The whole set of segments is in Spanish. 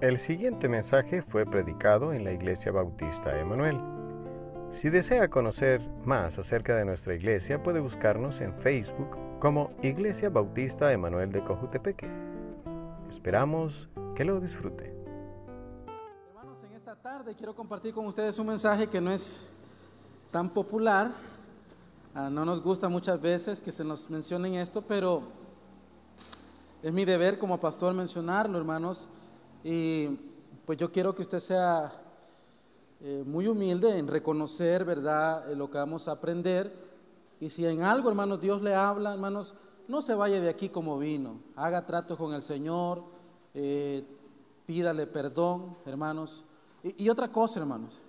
El siguiente mensaje fue predicado en la Iglesia Bautista Emanuel. Si desea conocer más acerca de nuestra iglesia, puede buscarnos en Facebook como Iglesia Bautista Emanuel de Cojutepeque. Esperamos que lo disfrute. Hermanos, en esta tarde quiero compartir con ustedes un mensaje que no es tan popular. Ah, no nos gusta muchas veces que se nos mencionen esto, pero es mi deber como pastor mencionarlo, hermanos. Y pues yo quiero que usted sea eh, muy humilde en reconocer, ¿verdad?, eh, lo que vamos a aprender. Y si en algo, hermanos, Dios le habla, hermanos, no se vaya de aquí como vino. Haga trato con el Señor, eh, pídale perdón, hermanos. Y otra cosa, hermanos,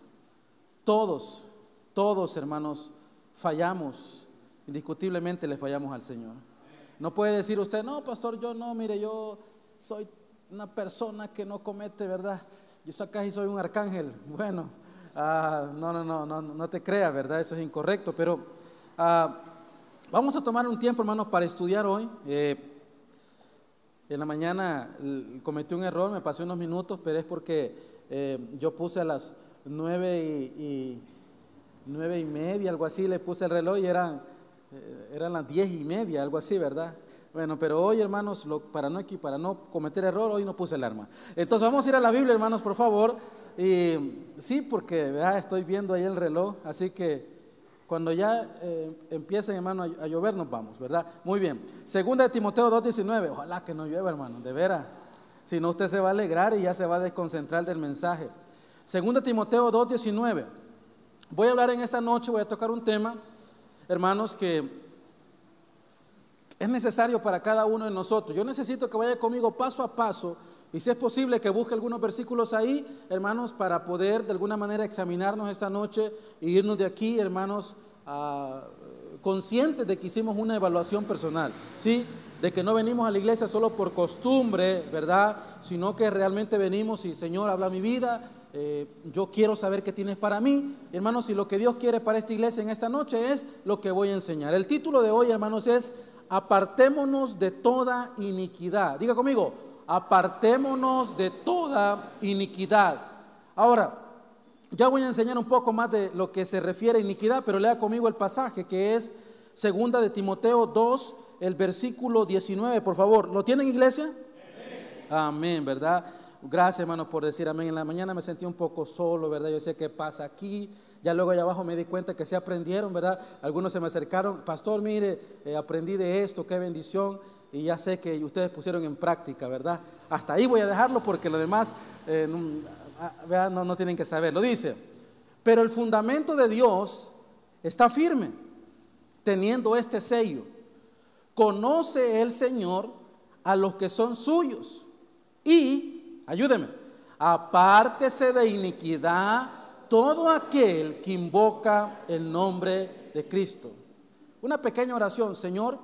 todos, todos, hermanos, fallamos. Indiscutiblemente le fallamos al Señor. No puede decir usted, no, pastor, yo no, mire, yo soy una persona que no comete, ¿verdad? Yo casi soy un arcángel. Bueno, ah, no, no, no, no, no te creas, ¿verdad? Eso es incorrecto, pero ah, vamos a tomar un tiempo, hermanos, para estudiar hoy. Eh, en la mañana cometí un error, me pasé unos minutos, pero es porque eh, yo puse a las nueve y, nueve y media, algo así, le puse el reloj y eran, eh, eran las diez y media, algo así, ¿verdad? Bueno, pero hoy, hermanos, para, no, para no cometer error, hoy no puse el arma. Entonces vamos a ir a la Biblia, hermanos, por favor. Y sí, porque estoy viendo ahí el reloj, así que cuando ya eh, empiecen, hermano, a, llover, nos vamos, ¿verdad? Muy bien. Segunda de Timoteo 2.19, ojalá que no llueva, hermano, de veras. Si no, usted se va a alegrar y ya se va a desconcentrar del mensaje. Segunda de Timoteo 2.19. Voy a hablar en esta noche, voy a tocar un tema, hermanos, que es necesario para cada uno de nosotros. Yo necesito que vaya conmigo paso a paso y si es posible que busque algunos versículos ahí, hermanos, para poder de alguna manera examinarnos esta noche e irnos de aquí, hermanos, conscientes de que hicimos una evaluación personal, ¿sí? De que no venimos a la iglesia solo por costumbre, ¿verdad? Sino que realmente venimos y Señor, habla mi vida, eh, yo quiero saber qué tienes para mí. Hermanos, y lo que Dios quiere para esta iglesia en esta noche es lo que voy a enseñar. El título de hoy, hermanos, es apartémonos de toda iniquidad. Diga conmigo, apartémonos de toda iniquidad. Ahora, ya voy a enseñar un poco más de lo que se refiere a iniquidad, pero lea conmigo el pasaje que es segunda de Timoteo 2, el versículo 19, por favor. ¿Lo tienen iglesia? Amén, amén ¿verdad? Gracias, hermanos, por decir amén. En la mañana me sentí un poco solo, ¿verdad? Yo sé qué pasa aquí. Ya luego allá abajo me di cuenta que se aprendieron, ¿verdad? Algunos se me acercaron, pastor, mire, eh, aprendí de esto, qué bendición. Y ya sé que ustedes pusieron en práctica, ¿verdad? Hasta ahí voy a dejarlo porque lo demás eh, ah, no, no tienen que saberlo. Dice, pero el fundamento de Dios está firme, teniendo este sello. Conoce el Señor a los que son suyos y Ayúdeme. Apártese de iniquidad todo aquel que invoca el nombre de Cristo. Una pequeña oración, Señor,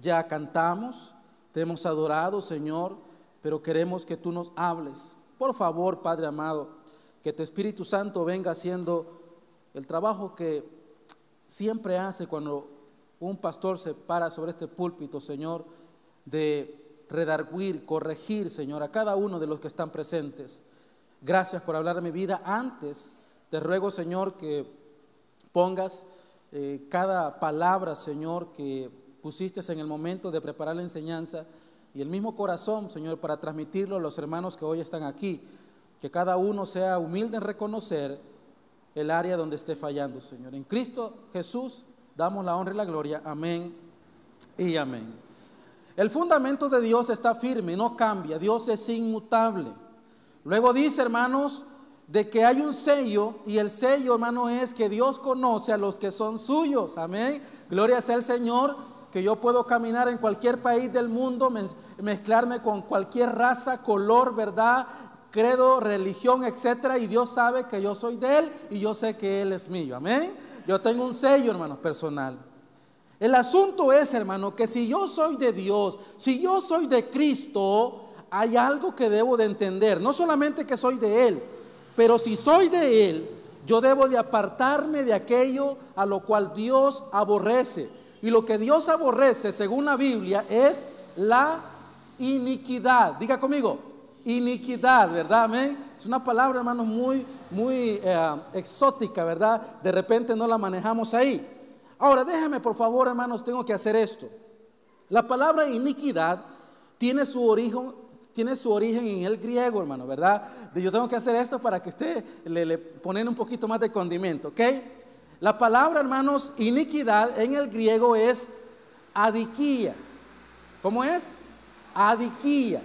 ya cantamos, te hemos adorado, Señor, pero queremos que tú nos hables. Por favor, Padre amado, que tu Espíritu Santo venga haciendo el trabajo que siempre hace cuando un pastor se para sobre este púlpito, Señor, de redarguir, corregir, Señor, a cada uno de los que están presentes. Gracias por hablar de mi vida. Antes, te ruego, Señor, que pongas eh, cada palabra, Señor, que pusiste en el momento de preparar la enseñanza y el mismo corazón, Señor, para transmitirlo a los hermanos que hoy están aquí. Que cada uno sea humilde en reconocer el área donde esté fallando, Señor. En Cristo Jesús damos la honra y la gloria. Amén y amén. El fundamento de Dios está firme, no cambia. Dios es inmutable. Luego dice, hermanos, de que hay un sello y el sello, hermano, es que Dios conoce a los que son suyos. Amén. Gloria sea el Señor, que yo puedo caminar en cualquier país del mundo, mezclarme con cualquier raza, color, verdad, credo, religión, etcétera, y Dios sabe que yo soy de él y yo sé que él es mío. Amén. Yo tengo un sello, hermanos, personal. El asunto es, hermano, que si yo soy de Dios, si yo soy de Cristo, hay algo que debo de entender. No solamente que soy de Él, pero si soy de Él, yo debo de apartarme de aquello a lo cual Dios aborrece. Y lo que Dios aborrece, según la Biblia, es la iniquidad. Diga conmigo, iniquidad, ¿verdad? Amén. Es una palabra, hermanos, muy, muy eh, exótica, ¿verdad? De repente no la manejamos ahí. Ahora, déjame, por favor, hermanos, tengo que hacer esto. La palabra iniquidad tiene su origen, tiene su origen en el griego, hermano, ¿verdad? Yo tengo que hacer esto para que usted le, le ponen un poquito más de condimento, ¿ok? La palabra, hermanos, iniquidad en el griego es adiquía. ¿Cómo es? Adiquía.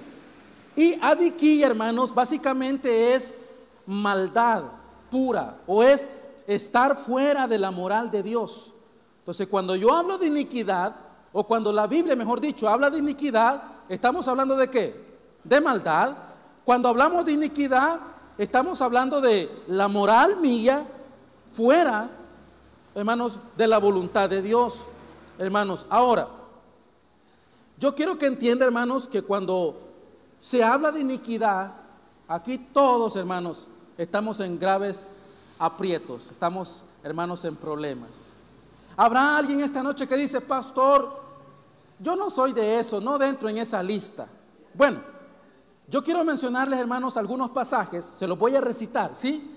Y adiquía, hermanos, básicamente es maldad pura o es estar fuera de la moral de Dios. Entonces, cuando yo hablo de iniquidad, o cuando la Biblia, mejor dicho, habla de iniquidad, estamos hablando de qué? De maldad. Cuando hablamos de iniquidad, estamos hablando de la moral mía fuera, hermanos, de la voluntad de Dios. Hermanos, ahora, yo quiero que entienda, hermanos, que cuando se habla de iniquidad, aquí todos, hermanos, estamos en graves aprietos, estamos, hermanos, en problemas. Habrá alguien esta noche que dice, pastor, yo no soy de eso, no dentro en esa lista. Bueno, yo quiero mencionarles, hermanos, algunos pasajes, se los voy a recitar, ¿sí?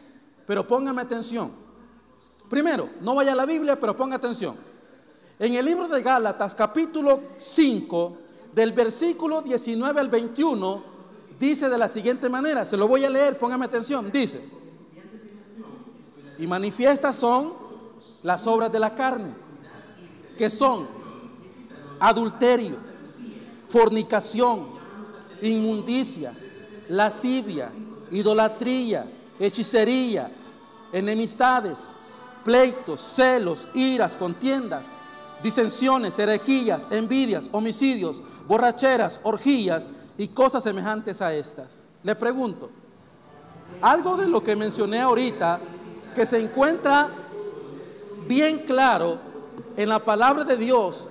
Pero pónganme atención. Primero, no vaya a la Biblia, pero ponga atención. En el libro de Gálatas, capítulo 5, del versículo 19 al 21, dice de la siguiente manera, se lo voy a leer, póngame atención, dice, y manifiestas son las obras de la carne, que son adulterio, fornicación, inmundicia, lascivia, idolatría, hechicería, enemistades, pleitos, celos, iras, contiendas disensiones, herejías, envidias, homicidios, borracheras, orgías y cosas semejantes a estas. Le pregunto, algo de lo que mencioné ahorita que se encuentra bien claro en la palabra de Dios,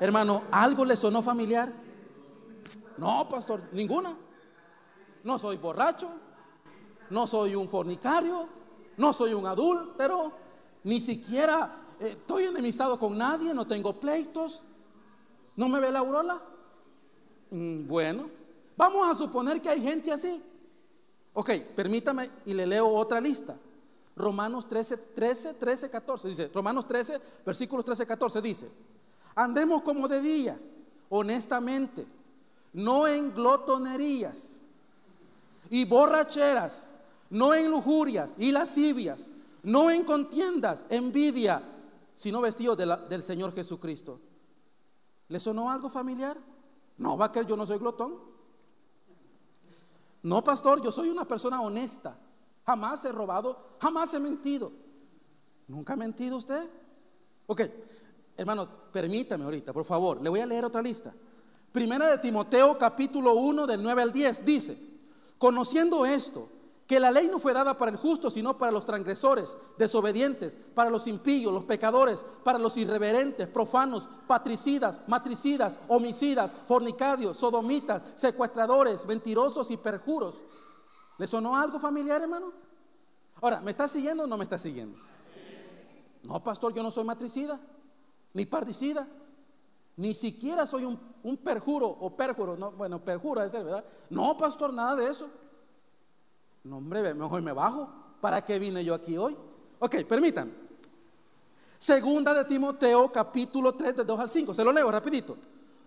hermano, ¿algo le sonó familiar? No, pastor, ninguna. No soy borracho, no soy un fornicario, no soy un adúltero, ni siquiera estoy enemistado con nadie, no tengo pleitos, no me ve la aurora. Mm, bueno, vamos a suponer que hay gente así. Ok, permítame y le leo otra lista. Romanos 13, 13, 13, 14. Dice, Romanos 13, versículos 13, 14 dice, andemos como de día, honestamente, no en glotonerías y borracheras, no en lujurias y lascivias, no en contiendas, envidia sino vestido del Señor Jesucristo. ¿Le sonó algo familiar? No, va a yo no soy glotón. No, pastor, yo soy una persona honesta. Jamás he robado, jamás he mentido. ¿Nunca ha mentido usted? Ok, hermano, permítame ahorita, por favor, le voy a leer otra lista. Primera de Timoteo capítulo 1 del 9 al 10 dice, conociendo esto, que la ley no fue dada para el justo, sino para los transgresores, desobedientes, para los impíos, los pecadores, para los irreverentes, profanos, patricidas, matricidas, homicidas, fornicarios, sodomitas, secuestradores, mentirosos y perjuros. ¿Le sonó algo familiar, hermano? Ahora, ¿me está siguiendo o no me está siguiendo? No, pastor, yo no soy matricida, ni parricida, ni siquiera soy un, perjuro o perjuro, no, bueno, perjuro es ¿verdad? No, pastor, nada de eso. No, hombre, mejor me bajo. ¿Para qué vine yo aquí hoy? Ok, permítanme. Segunda de Timoteo, capítulo 3, de 2 al 5. Se lo leo rapidito.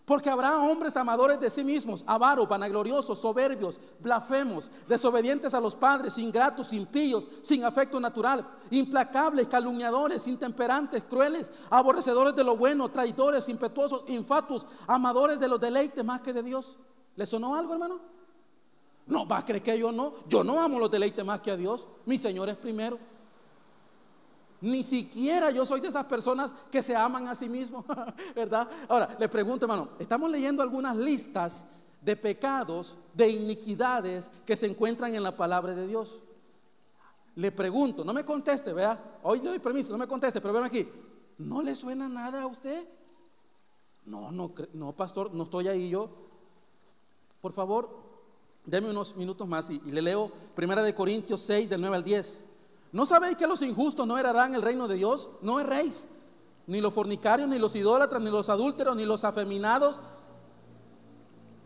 Porque habrá hombres amadores de sí mismos, avaros, vanagloriosos, soberbios, blasfemos, desobedientes a los padres, ingratos, impíos, sin afecto natural, implacables, calumniadores, intemperantes, crueles, aborrecedores de lo bueno, traidores, impetuosos, infatuos, amadores de los deleites más que de Dios. ¿Le sonó algo, hermano? No, va a creer que yo no. Yo no amo los deleites más que a Dios. Mi Señor es primero. Ni siquiera yo soy de esas personas que se aman a sí mismos, ¿verdad? Ahora, le pregunto, hermano, estamos leyendo algunas listas de pecados, de iniquidades que se encuentran en la palabra de Dios. Le pregunto, no me conteste, vea, hoy le doy permiso, no me conteste, pero vean aquí, ¿no le suena nada a usted? No, no, no, pastor, no estoy ahí yo. Por favor, Deme unos minutos más y, le leo Primera de Corintios 6 del 9 al 10. ¿No sabéis que los injustos no heredarán el reino de Dios? No erréis. Ni los fornicarios, ni los idólatras, ni los adúlteros, ni los afeminados,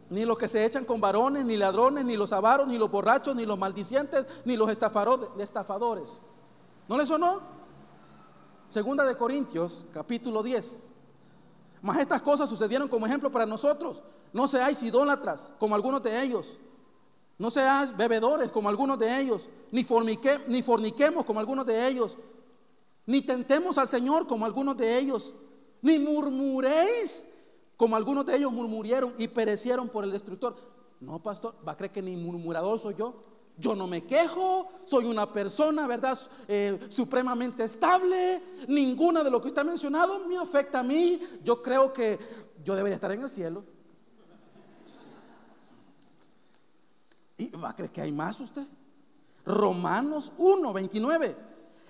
ni los que se echan con varones, ni ladrones, ni los avaros, ni los borrachos, ni los maldicientes, ni los estafadores. ¿No les sonó? Segunda de Corintios, capítulo 10. Mas estas cosas sucedieron como ejemplo para nosotros. No seáis idólatras como algunos de ellos. No seáis bebedores como algunos de ellos. Ni, ni forniquemos como algunos de ellos. Ni tentemos al Señor como algunos de ellos. Ni murmuréis como algunos de ellos murmurieron y perecieron por el destructor. No, pastor, va a creer que ni murmurador soy yo. Yo no me quejo, soy una persona, ¿verdad? Eh, supremamente estable. Ninguna de lo que usted ha mencionado me afecta a mí. Yo creo que yo debería estar en el cielo. ¿Y va a creer que hay más usted? Romanos 1, 29.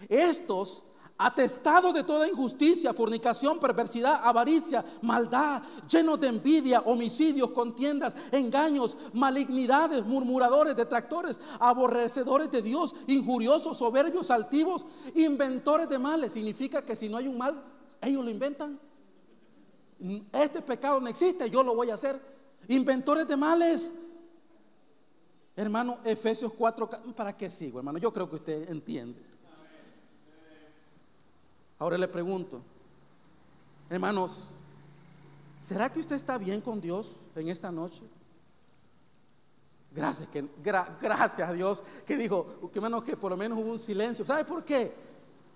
Estos atestados de toda injusticia, fornicación, perversidad, avaricia, maldad, llenos de envidia, homicidios, contiendas, engaños, malignidades, murmuradores, detractores, aborrecedores de Dios, injuriosos, soberbios, altivos, inventores de males. Significa que si no hay un mal, ellos lo inventan. Este pecado no existe, yo lo voy a hacer. Inventores de males. Hermano, Efesios 4, ¿para qué sigo, hermano? Yo creo que usted entiende. Ahora le pregunto, hermanos, ¿será que usted está bien con Dios en esta noche? Gracias, gracias a Dios que dijo, que menos que por lo menos hubo un silencio. ¿Sabe por qué?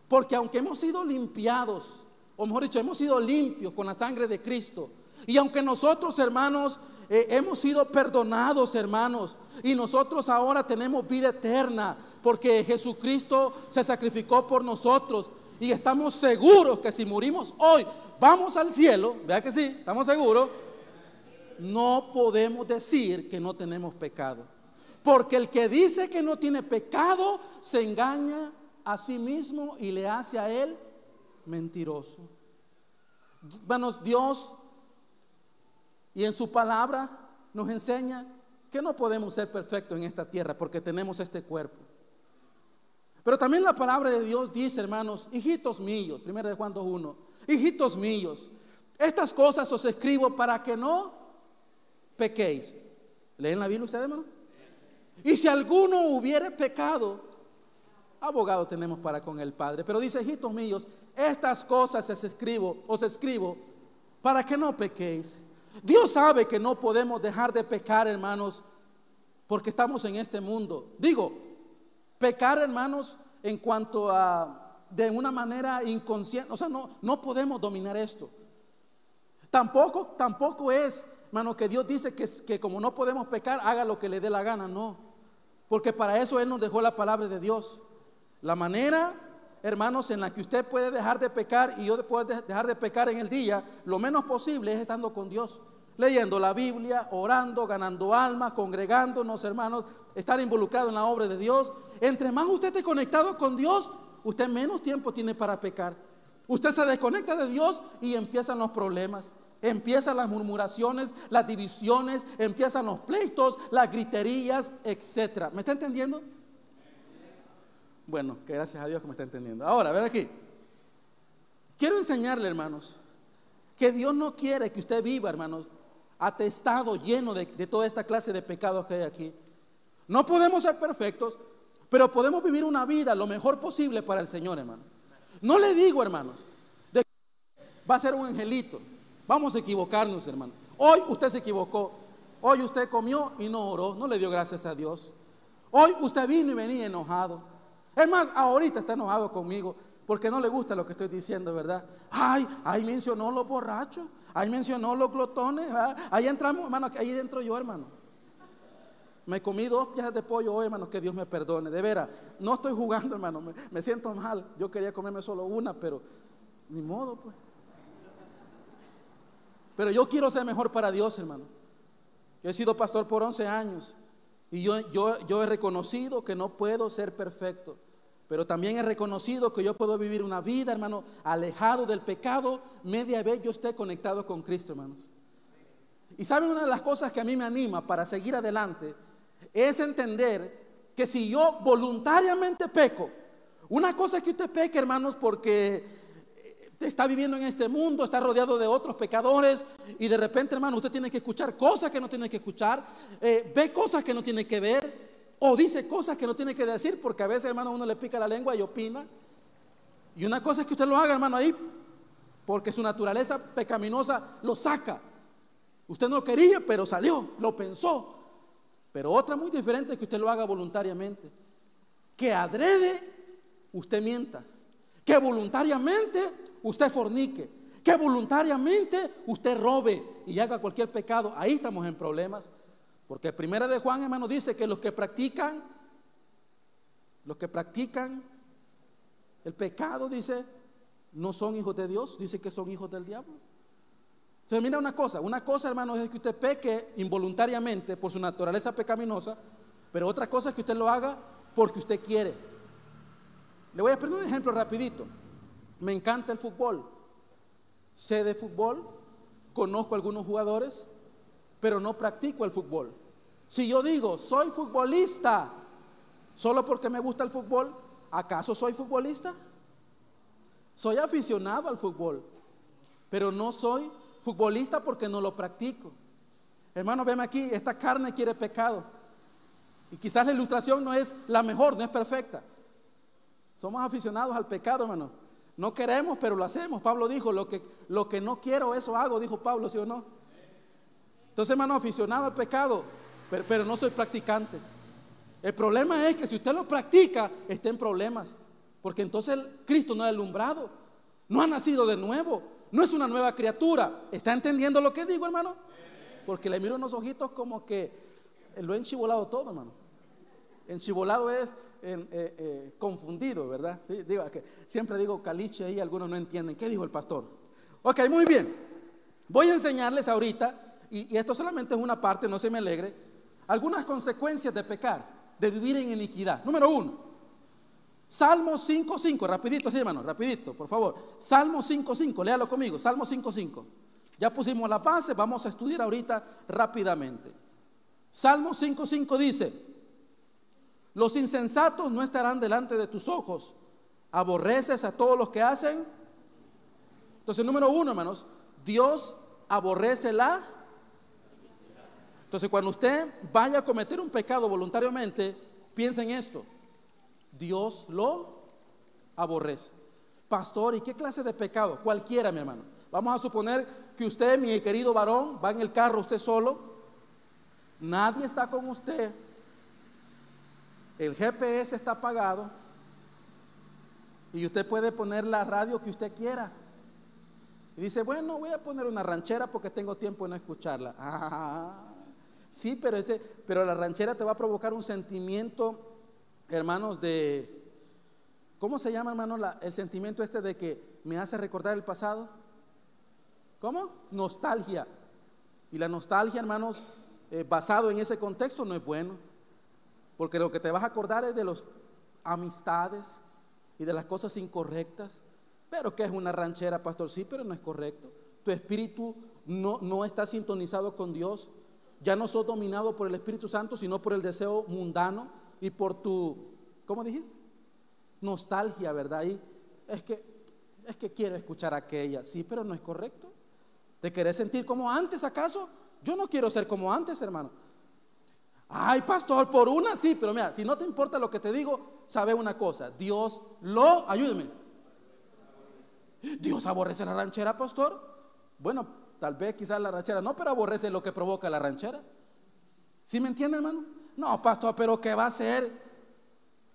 Porque aunque hemos sido limpiados, o mejor dicho, hemos sido limpios con la sangre de Cristo, y aunque nosotros, hermanos, eh, hemos sido perdonados, hermanos, y nosotros ahora tenemos vida eterna, porque Jesucristo se sacrificó por nosotros, y estamos seguros que si morimos hoy, vamos al cielo, vea que sí, estamos seguros, no podemos decir que no tenemos pecado. Porque el que dice que no tiene pecado se engaña a sí mismo y le hace a él mentiroso. Hermanos, Dios y en su palabra nos enseña que no podemos ser perfectos en esta tierra porque tenemos este cuerpo. Pero también la palabra de Dios dice, hermanos, hijitos míos, primero de Juan 2.1, hijitos míos, estas cosas os escribo para que no pequéis. ¿Leen la Biblia ustedes, hermano? Y si alguno hubiere pecado, abogado tenemos para con el Padre. Pero dice, hijitos míos, estas cosas os escribo, os escribo para que no pequéis. Dios sabe que no podemos dejar de pecar, hermanos, porque estamos en este mundo. Digo, Pecar, hermanos, en cuanto a de una manera inconsciente, o sea, no, no podemos dominar esto. Tampoco, tampoco es, hermano, que Dios dice que, que como no podemos pecar, haga lo que le dé la gana, no. Porque para eso Él nos dejó la palabra de Dios. La manera, hermanos, en la que usted puede dejar de pecar y yo puedo dejar de pecar en el día, lo menos posible es estando con Dios leyendo la Biblia, orando, ganando almas, congregándonos, hermanos, estar involucrado en la obra de Dios. Entre más usted esté conectado con Dios, usted menos tiempo tiene para pecar. Usted se desconecta de Dios y empiezan los problemas. Empiezan las murmuraciones, las divisiones, empiezan los pleitos, las griterías, etc. ¿Me está entendiendo? Bueno, que gracias a Dios que me está entendiendo. Ahora, ven aquí. Quiero enseñarle, hermanos, que Dios no quiere que usted viva, hermanos, atestado, lleno de, toda esta clase de pecados que hay aquí. No podemos ser perfectos, pero podemos vivir una vida lo mejor posible para el Señor, hermano. No le digo, hermanos, de va a ser un angelito. Vamos a equivocarnos, hermano. Hoy usted se equivocó. Hoy usted comió y no oró, no le dio gracias a Dios. Hoy usted vino y venía enojado. Es más, ahorita está enojado conmigo porque no le gusta lo que estoy diciendo, ¿verdad? Ay, ahí mencionó los borrachos. Ahí mencionó los glotones. Ahí entramos, hermano, ahí entro yo, hermano. Me comí dos piezas de pollo hoy, hermano, que Dios me perdone. De veras, no estoy jugando, hermano. Me, siento mal. Yo quería comerme solo una, pero ni modo, pues. Pero yo quiero ser mejor para Dios, hermano. Yo he sido pastor por 11 años y yo, yo, yo he reconocido que no puedo ser perfecto. Pero también he reconocido que yo puedo vivir una vida, hermano, alejado del pecado, media vez yo esté conectado con Cristo, hermanos. Y saben una de las cosas que a mí me anima para seguir adelante es entender que si yo voluntariamente peco, una cosa es que usted peque, hermanos, porque está viviendo en este mundo, está rodeado de otros pecadores y de repente, hermano, usted tiene que escuchar cosas que no tiene que escuchar, eh, ve cosas que no tiene que ver o dice cosas que no tiene que decir porque a veces, hermano, uno le pica la lengua y opina. Y una cosa es que usted lo haga, hermano, ahí, porque su naturaleza pecaminosa lo saca. Usted no quería, pero salió, lo pensó. Pero otra muy diferente es que usted lo haga voluntariamente. Que adrede usted mienta. Que voluntariamente usted fornique. Que voluntariamente usted robe y haga cualquier pecado. Ahí estamos en problemas. Porque primera de Juan, hermano, dice que los que practican, los que practican el pecado, dice, no son hijos de Dios, dice que son hijos del diablo. Entonces, mira una cosa, una cosa, hermano, es que usted peque involuntariamente por su naturaleza pecaminosa, pero otra cosa es que usted lo haga porque usted quiere. Le voy a poner un ejemplo rapidito. Me encanta el fútbol. Sé de fútbol, conozco algunos jugadores, pero no practico el fútbol. Si yo digo, soy futbolista, solo porque me gusta el fútbol, ¿acaso soy futbolista? Soy aficionado al fútbol, pero no soy futbolista porque no lo practico. Hermano, veme aquí, esta carne quiere pecado. Y quizás la ilustración no es la mejor, no es perfecta. Somos aficionados al pecado, hermano. No queremos, pero lo hacemos. Pablo dijo, lo que, lo que no quiero, eso hago, dijo Pablo, ¿sí o no? Entonces, hermano, aficionado al pecado, pero, no soy practicante. El problema es que si usted lo practica, está en problemas. Porque entonces Cristo no ha alumbrado, no ha nacido de nuevo, no es una nueva criatura. ¿Está entendiendo lo que digo, hermano? Porque le miro unos ojitos como que lo he enchivolado todo, hermano. Enchivolado es eh, eh, confundido, ¿verdad? digo, siempre digo caliche y algunos no entienden. ¿Qué dijo el pastor? Ok, muy bien. Voy a enseñarles ahorita, y, y esto solamente es una parte, no se me alegre, algunas consecuencias de pecar, de vivir en iniquidad. Número uno, Salmo 5.5, rapidito, sí hermano, rapidito, por favor. Salmo 5.5, léalo conmigo, Salmo 5.5. Ya pusimos la base, vamos a estudiar ahorita rápidamente. Salmo 5.5 dice, los insensatos no estarán delante de tus ojos, aborreces a todos los que hacen. Entonces, número uno, hermanos, Dios aborrece la... Entonces, cuando usted vaya a cometer un pecado voluntariamente, piensa en esto. Dios lo aborrece. Pastor, ¿y qué clase de pecado? Cualquiera, mi hermano. Vamos a suponer que usted, mi querido varón, va en el carro usted solo. Nadie está con usted. El GPS está apagado. Y usted puede poner la radio que usted quiera. Y dice, bueno, voy a poner una ranchera porque tengo tiempo de no escucharla. Ah, sí, pero, ese, pero la ranchera te va a provocar un sentimiento hermanos, de... ¿Cómo se llama, hermano, el sentimiento este de que me hace recordar el pasado? ¿Cómo? Nostalgia. Y la nostalgia, hermanos, eh, basado en ese contexto no es bueno. Porque lo que te vas a acordar es de las amistades y de las cosas incorrectas. Pero que es una ranchera, pastor, sí, pero no es correcto. Tu espíritu no, no está sintonizado con Dios. Ya no sos dominado por el Espíritu Santo, sino por el deseo mundano y por tu, ¿cómo dijiste? Nostalgia, ¿verdad? Y es que, es que quiero escuchar aquella, sí, pero no es correcto. ¿Te querés sentir como antes, acaso? Yo no quiero ser como antes, hermano. Ay, pastor, por una sí, pero mira, si no te importa lo que te digo, sabe una cosa, Dios lo, ayúdeme. Dios aborrece la ranchera, pastor. Bueno, tal vez quizás la ranchera no, pero aborrece lo que provoca la ranchera. ¿Sí me entiende, hermano? No, pastor, pero ¿qué va a hacer?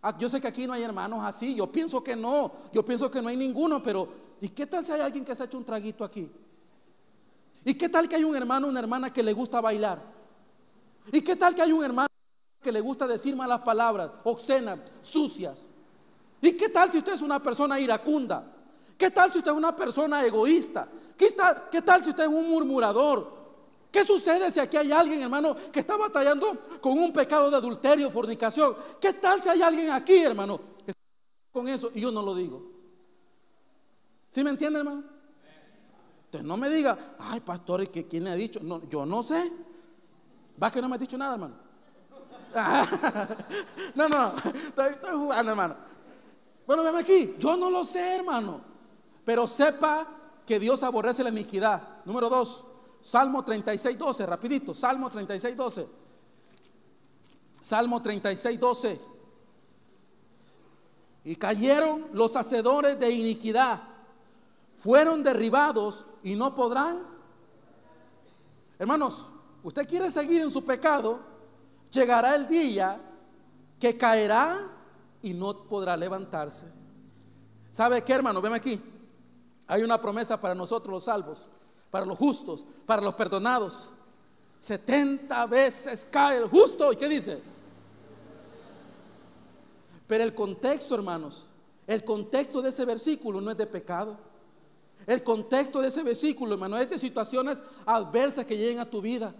Ah, yo sé que aquí no hay hermanos así, yo pienso que no, yo pienso que no hay ninguno, pero ¿y qué tal si hay alguien que se ha hecho un traguito aquí? ¿Y qué tal que hay un hermano, una hermana que le gusta bailar? ¿Y qué tal que hay un hermano que le gusta decir malas palabras, obscenas, sucias? ¿Y qué tal si usted es una persona iracunda? ¿Qué tal si usted es una persona egoísta? ¿Qué tal, qué tal si usted es un murmurador? ¿Qué sucede si aquí hay alguien, hermano, que está batallando con un pecado de adulterio, fornicación? ¿Qué tal si hay alguien aquí, hermano, que está con eso y yo no lo digo? ¿Sí me entiende, hermano? Entonces no me diga, ay, pastor, ¿y quién le ha dicho? No, yo no sé. ¿Va que no me ha dicho nada, hermano? no, no, estoy, estoy jugando, hermano. Bueno, ven aquí, yo no lo sé, hermano. Pero sepa que Dios aborrece la iniquidad. Número dos, Salmo 36, 12, rapidito, Salmo 36, 12. Salmo 36, 12. Y cayeron los hacedores de iniquidad, fueron derribados y no podrán. Hermanos, usted quiere seguir en su pecado, llegará el día que caerá y no podrá levantarse. ¿Sabe qué, hermano? Ven aquí. Hay una promesa para nosotros los salvos, para los justos, para los perdonados. 70 veces cae el justo. ¿Y qué dice? Pero el contexto, hermanos, el contexto de ese versículo no es de pecado. El contexto de ese versículo, hermano, es de situaciones adversas que lleguen a tu vida.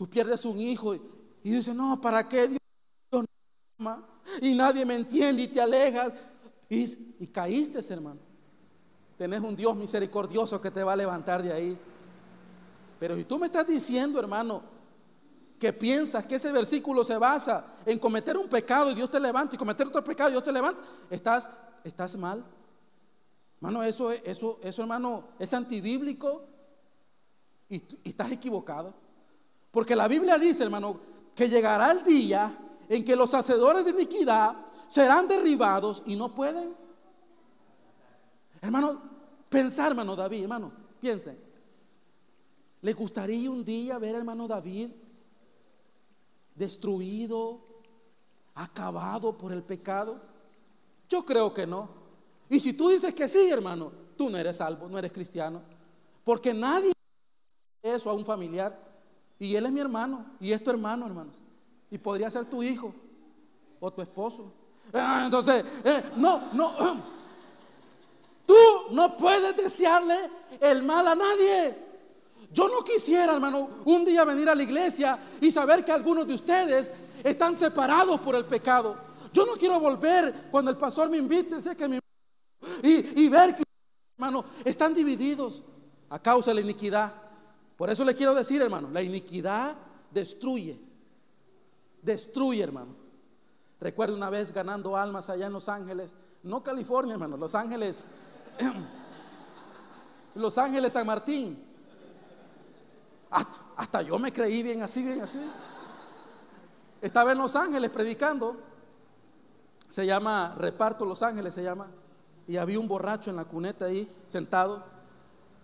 Tú pierdes un hijo y, dices, no, ¿para qué Dios no ama? Y nadie me entiende y te alejas. Y, caíste, hermano. Tenés un Dios misericordioso que te va a levantar de ahí. Pero si tú me estás diciendo, hermano, que piensas que ese versículo se basa en cometer un pecado y Dios te levanta y cometer otro pecado y Dios te levanta, estás, estás mal. Hermano, eso, eso, eso, hermano, es antibíblico y estás equivocado. Porque la Biblia dice, hermano, que llegará el día en que los hacedores de iniquidad serán derribados y no pueden. Hermano, pensar, hermano David, hermano, piensen. ¿Le gustaría un día ver, hermano David, destruido, acabado por el pecado? Yo creo que no. Y si tú dices que sí, hermano, tú no eres salvo, no eres cristiano. Porque nadie eso a un familiar. Y él es mi hermano, y es tu hermano, hermanos. Y podría ser tu hijo o tu esposo. Ah, entonces, eh, no, no. Tú no puedes desearle el mal a nadie. Yo no quisiera, hermano, un día venir a la iglesia y saber que algunos de ustedes están separados por el pecado. Yo no quiero volver cuando el pastor me invite, sé que me y, y ver que, hermano, están divididos a causa de la iniquidad. Por eso le quiero decir, hermano, la iniquidad destruye. Destruye, hermano. Recuerdo una vez ganando almas allá en Los Ángeles, no California, hermano, Los Ángeles, Los Ángeles San Martín. Hasta yo me creí bien así, bien así. Estaba en Los Ángeles predicando. Se llama Reparto Los Ángeles, se llama. Y había un borracho en la cuneta ahí, sentado.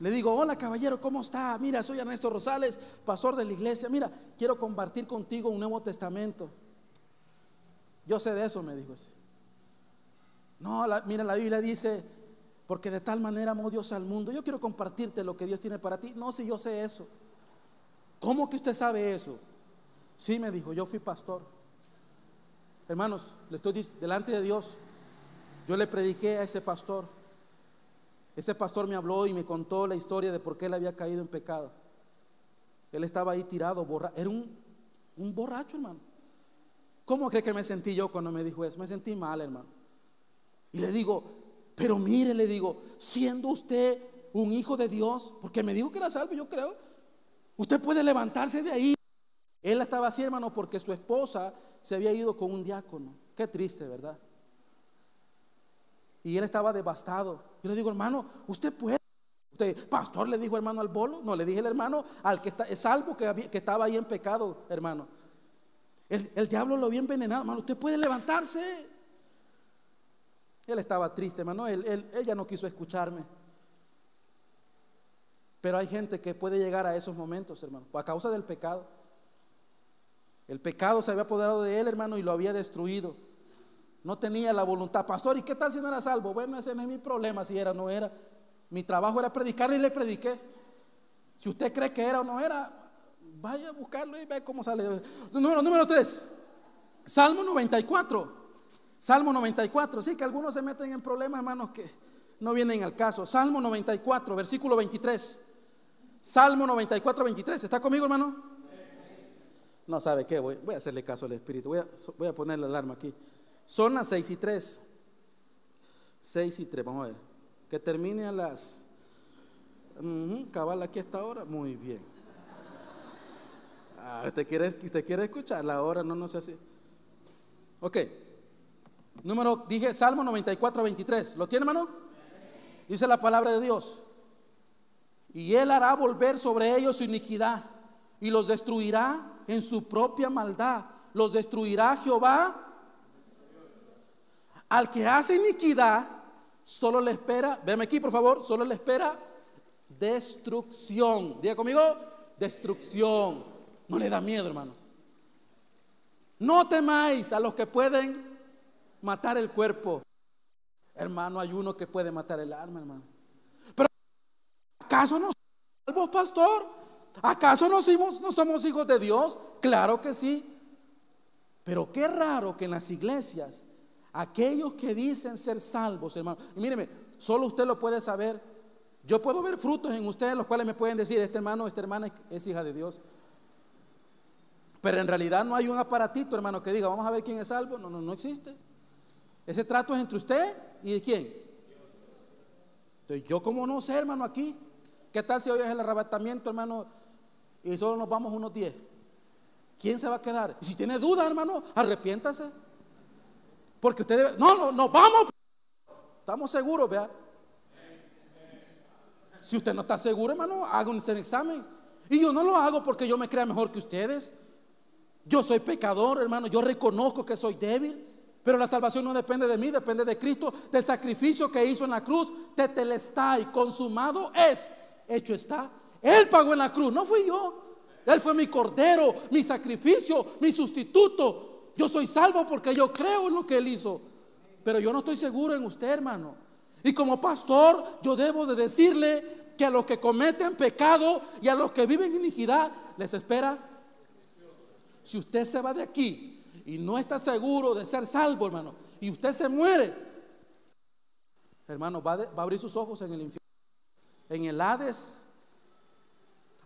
Le digo, hola caballero, ¿cómo está? Mira, soy Ernesto Rosales, pastor de la iglesia. Mira, quiero compartir contigo un Nuevo Testamento. Yo sé de eso, me dijo así. No, mira, la Biblia dice, porque de tal manera amó Dios al mundo. Yo quiero compartirte lo que Dios tiene para ti. No, si yo sé eso. ¿Cómo que usted sabe eso? Sí, me dijo, yo fui pastor. Hermanos, le estoy delante de Dios. Yo le prediqué a ese pastor. Ese pastor me habló y me contó la historia de por qué él había caído en pecado. Él estaba ahí tirado, borracho. Era un, un borracho, hermano. ¿Cómo cree que me sentí yo cuando me dijo eso? Me sentí mal, hermano. Y le digo, pero mire, le digo, siendo usted un hijo de Dios, porque me dijo que era salvo, yo creo, Usted puede levantarse de ahí. Él estaba así, hermano, porque su esposa se había ido con un diácono. Qué triste, ¿verdad? Y él estaba devastado. Yo le digo, hermano, usted puede. Pastor, le dijo hermano al bolo. No, le dije el hermano al que está, es salvo que, estaba ahí en pecado, hermano. El, diablo lo había envenenado, hermano. Usted puede levantarse. Él estaba triste, hermano. Él, él, ella no quiso escucharme. Pero hay gente que puede llegar a esos momentos, hermano, a causa del pecado. El pecado se había apoderado de él, hermano, y lo había destruido. No tenía la voluntad. Pastor, ¿y qué tal si no era salvo? Bueno, ese no es mi problema, si era o no era. Mi trabajo era predicar y le prediqué. Si usted cree que era o no era, vaya a buscarlo y ve cómo sale. Número, número 3. Salmo 94. Salmo 94. Sí, que algunos se meten en problemas, hermanos, que no vienen al caso. Salmo 94, versículo 23. Salmo 94, 23. ¿Está conmigo, hermano? No sabe qué, voy, a hacerle caso al Espíritu. Voy a, voy a poner la alarma aquí. Son las 6 y 3. 6 y 3, vamos a ver. Que termine a las. cabal aquí a esta hora. Muy bien. Ah, ¿usted, quiere, ¿Usted quiere escuchar la hora? No, no sé si. Ok. Número, dije Salmo 94, 23. ¿Lo tiene, hermano? Dice la palabra de Dios. Y él hará volver sobre ellos su iniquidad y los destruirá en su propia maldad. Los destruirá Jehová. Al que hace iniquidad, solo le espera, véame aquí por favor, solo le espera destrucción. Diga conmigo, destrucción. No le da miedo, hermano. No temáis a los que pueden matar el cuerpo. Hermano, hay uno que puede matar el alma, hermano. Pero ¿acaso no somos pastor? ¿Acaso no somos, no somos hijos de Dios? Claro que sí. Pero qué raro que en las iglesias, aquellos que dicen ser salvos, hermano, y míreme, solo usted lo puede saber. Yo puedo ver frutos en ustedes los cuales me pueden decir, este hermano, esta hermana es hija de Dios. Pero en realidad no hay un aparatito, hermano, que diga, vamos a ver quién es salvo. No, no, no existe. Ese trato es entre usted y quién. Entonces, yo como no sé, hermano, aquí. ¿Qué tal si hoy es el arrebatamiento, hermano, y solo nos vamos unos 10? ¿Quién se va a quedar? Si tiene duda, hermano, arrepiéntase. Porque usted debe, no, no, no, vamos. Estamos seguros, vea. Si usted no está seguro, hermano, haga un examen. Y yo no lo hago porque yo me crea mejor que ustedes. Yo soy pecador, hermano, yo reconozco que soy débil, pero la salvación no depende de mí, depende de Cristo, del sacrificio que hizo en la cruz, y consumado es, hecho está. Él pagó en la cruz, no fui yo. Él fue mi cordero, mi sacrificio, mi sustituto. Yo soy salvo porque yo creo en lo que Él hizo. Pero yo no estoy seguro en usted, hermano. Y como pastor, yo debo de decirle que a los que cometen pecado y a los que viven iniquidad les espera si usted se va de aquí y no está seguro de ser salvo, hermano, y usted se muere, hermano, va, a abrir sus ojos en el infierno, en el Hades.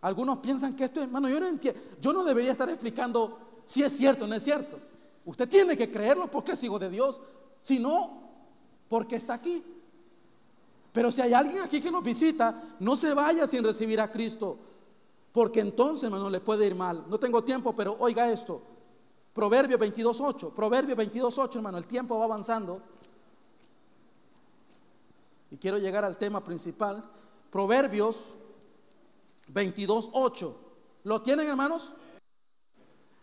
Algunos piensan que esto, hermano, yo no entiendo, yo no debería estar explicando si es cierto o no es cierto. Usted tiene que creerlo porque es hijo de Dios, si no, porque está aquí. Pero si hay alguien aquí que nos visita, no se vaya sin recibir a Cristo. Porque entonces, hermano, le puede ir mal. No tengo tiempo, pero oiga esto. Proverbio 22.8. Proverbio 22.8, hermano. El tiempo va avanzando. Y quiero llegar al tema principal. Proverbios 22.8. ¿Lo tienen, hermanos?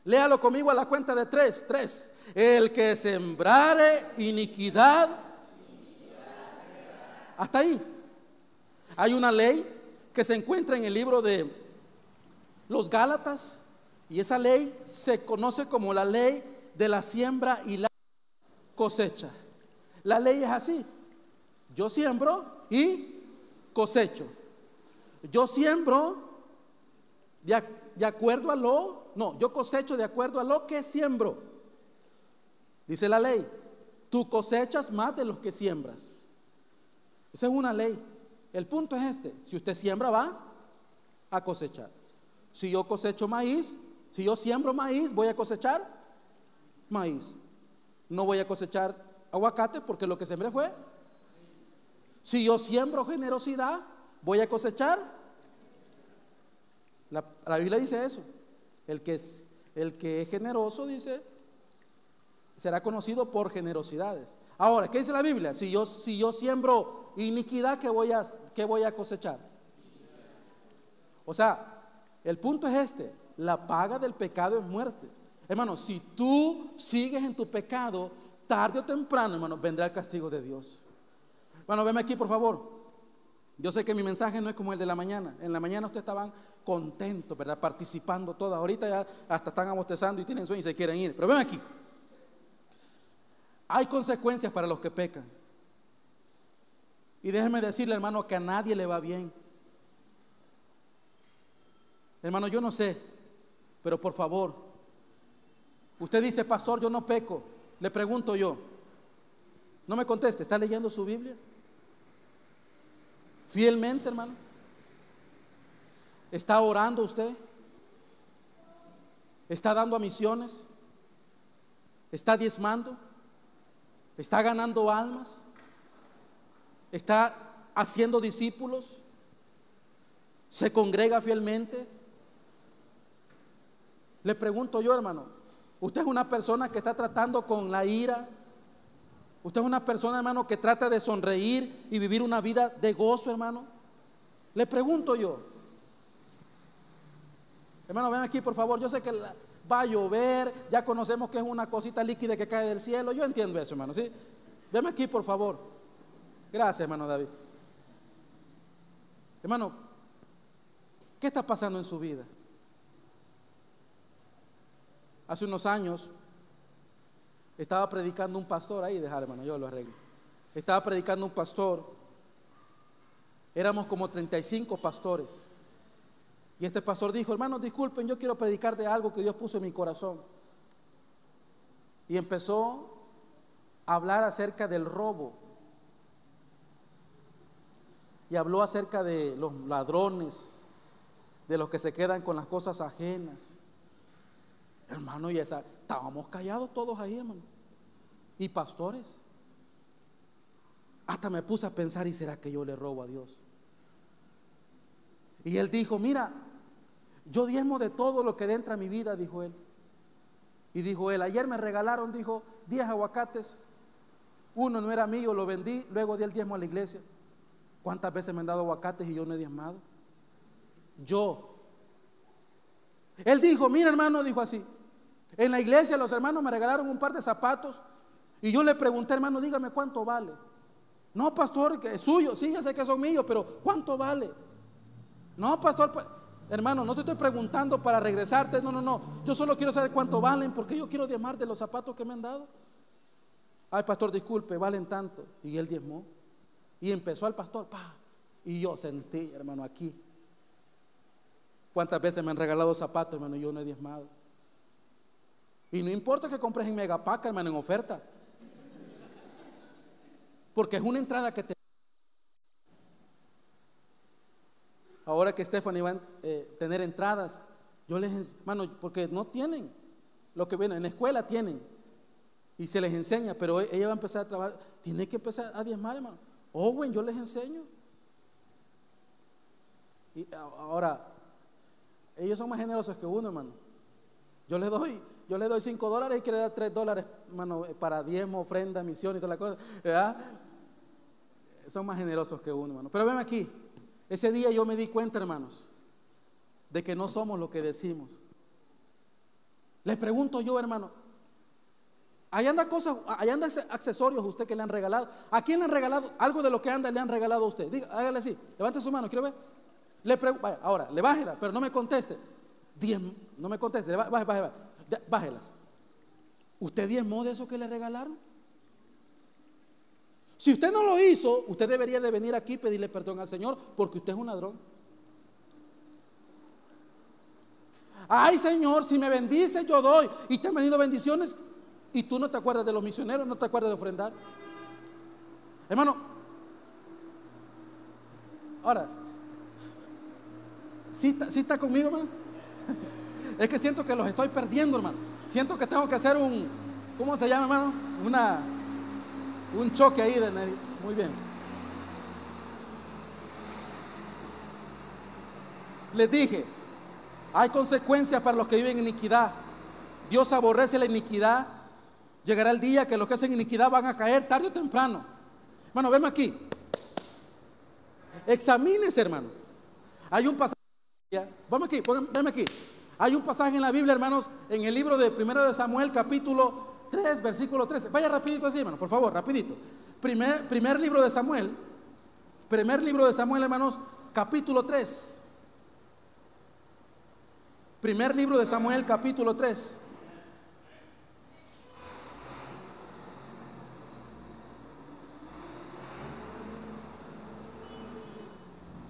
Léalo conmigo a la cuenta de tres. Tres. El que sembrare iniquidad. Hasta ahí. Hay una ley que se encuentra en el libro de los Gálatas, y esa ley se conoce como la ley de la siembra y la cosecha. La ley es así. Yo siembro y cosecho. Yo siembro de, de, acuerdo a lo, no, yo cosecho de acuerdo a lo que siembro. Dice la ley, tú cosechas más de lo que siembras. Esa es una ley. El punto es este, si usted siembra va a cosechar. Si yo cosecho maíz, si yo siembro maíz, voy a cosechar maíz. No voy a cosechar aguacate porque lo que sembré fue. Si yo siembro generosidad, voy a cosechar. La, Biblia dice eso. El que, es, el que es generoso, dice, será conocido por generosidades. Ahora, ¿qué dice la Biblia? Si yo, si yo siembro iniquidad, ¿qué voy, a, ¿qué voy a cosechar? O sea, el punto es este, la paga del pecado es muerte. Hermano, si tú sigues en tu pecado, tarde o temprano, hermano, vendrá el castigo de Dios. Bueno, veme aquí, por favor. Yo sé que mi mensaje no es como el de la mañana. En la mañana ustedes estaban contentos, ¿verdad? Participando todas. Ahorita ya hasta están amostezando y tienen sueño y se quieren ir. Pero ven aquí. Hay consecuencias para los que pecan. Y déjeme decirle, hermano, que a nadie le va bien. Hermano, yo no sé, pero por favor, usted dice, pastor, yo no peco. Le pregunto yo, no me conteste, ¿está leyendo su Biblia? Fielmente, hermano. ¿Está orando usted? ¿Está dando a misiones? ¿Está diezmando? ¿Está ganando almas? ¿Está haciendo discípulos? ¿Se congrega fielmente? Le pregunto yo, hermano, ¿usted es una persona que está tratando con la ira, Usted es una persona, hermano, que trata de sonreír y vivir una vida de gozo, hermano. Le pregunto yo. Hermano, ven aquí, por favor. Yo sé que va a llover, ya conocemos que es una cosita líquida que cae del cielo. Yo entiendo eso, hermano, ¿sí? Ven aquí, por favor. Gracias, hermano David. Hermano, ¿qué está pasando en su vida? Hace unos años estaba predicando un pastor, ahí dejar hermano, yo lo arreglo. Estaba predicando un pastor, éramos como 35 pastores. Y este pastor dijo, hermanos, disculpen, yo quiero predicar de algo que Dios puso en mi corazón. Y empezó a hablar acerca del robo. Y habló acerca de los ladrones, de los que se quedan con las cosas ajenas. Hermano, y esa, estábamos callados todos ahí, hermano. Y pastores. Hasta me puse a pensar, ¿y será que yo le robo a Dios? Y él dijo, mira, yo diezmo de todo lo que entra a mi vida, dijo él. Y dijo él, ayer me regalaron, dijo, 10 aguacates. Uno no era mío, lo vendí, luego di el diezmo a la iglesia. ¿Cuántas veces me han dado aguacates y yo no he diezmado? Yo. Él dijo, mira hermano, dijo así, en la iglesia los hermanos me regalaron un par de zapatos y yo le pregunté, hermano, dígame cuánto vale. No, pastor, que es suyo, sí, ya sé que son míos, pero ¿cuánto vale? No, pastor, hermano, no te estoy preguntando para regresarte, no, no, no. Yo solo quiero saber cuánto valen porque yo quiero diezmar de los zapatos que me han dado. Ay, pastor, disculpe, valen tanto. Y él diezmó. Y empezó al pastor, pa. Y yo sentí, hermano, aquí. ¿Cuántas veces me han regalado zapatos, hermano? Yo no he diezmado. Y no importa que compres en Megapac, hermano, en oferta. Porque es una entrada que te... Ahora que Stephanie va a eh, tener entradas, yo les, hermano, porque no tienen lo que viene, en la escuela tienen. Y se les enseña, pero ella va a empezar a trabajar. Tiene que empezar a diezmar, hermano. Owen, yo les enseño. Y ahora, ellos son más generosos que uno, hermano. Yo le doy, yo le doy 5 dólares y quiere dar 3 dólares, hermano, para diezmo, ofrenda, misión y toda la cosa. ¿verdad? Son más generosos que uno, hermano. Pero ven aquí, ese día yo me di cuenta, hermanos, de que no somos lo que decimos. Les pregunto yo, hermano, ahí anda cosas, ahí anda accesorios usted que le han regalado. ¿A quién le han regalado? Algo de lo que anda le han regalado a usted. Diga, hágale así, levante su mano, quiero ver. Le vaya, ahora, le bájela, pero no me conteste. No me conteste, bájela, bájela bájelas. ¿Usted diezmó de eso que le regalaron? Si usted no lo hizo, usted debería de venir aquí y pedirle perdón al Señor porque usted es un ladrón. Ay Señor, si me bendice yo doy y te han venido bendiciones y tú no te acuerdas de los misioneros, no te acuerdas de ofrendar. Hermano, ahora, ¿sí está, sí está conmigo, hermano? Es que siento que los estoy perdiendo, hermano. Siento que tengo que hacer un, ¿cómo se llama, hermano? Una, un choque ahí de Muy bien. Les dije, hay consecuencias para los que viven en iniquidad. Dios aborrece la iniquidad. Llegará el día que los que hacen iniquidad van a caer tarde o temprano. Hermano, veme aquí. Examínese, hermano. Hay un pasaje. Vamos aquí, veme aquí. Hay un pasaje en la Biblia, hermanos, en el libro de Primero de Samuel, capítulo 3, versículo 13. Vaya rapidito así, hermano, por favor, rapidito. Primer, primer libro de Samuel, primer libro de Samuel, hermanos, capítulo 3. Primer libro de Samuel, capítulo 3.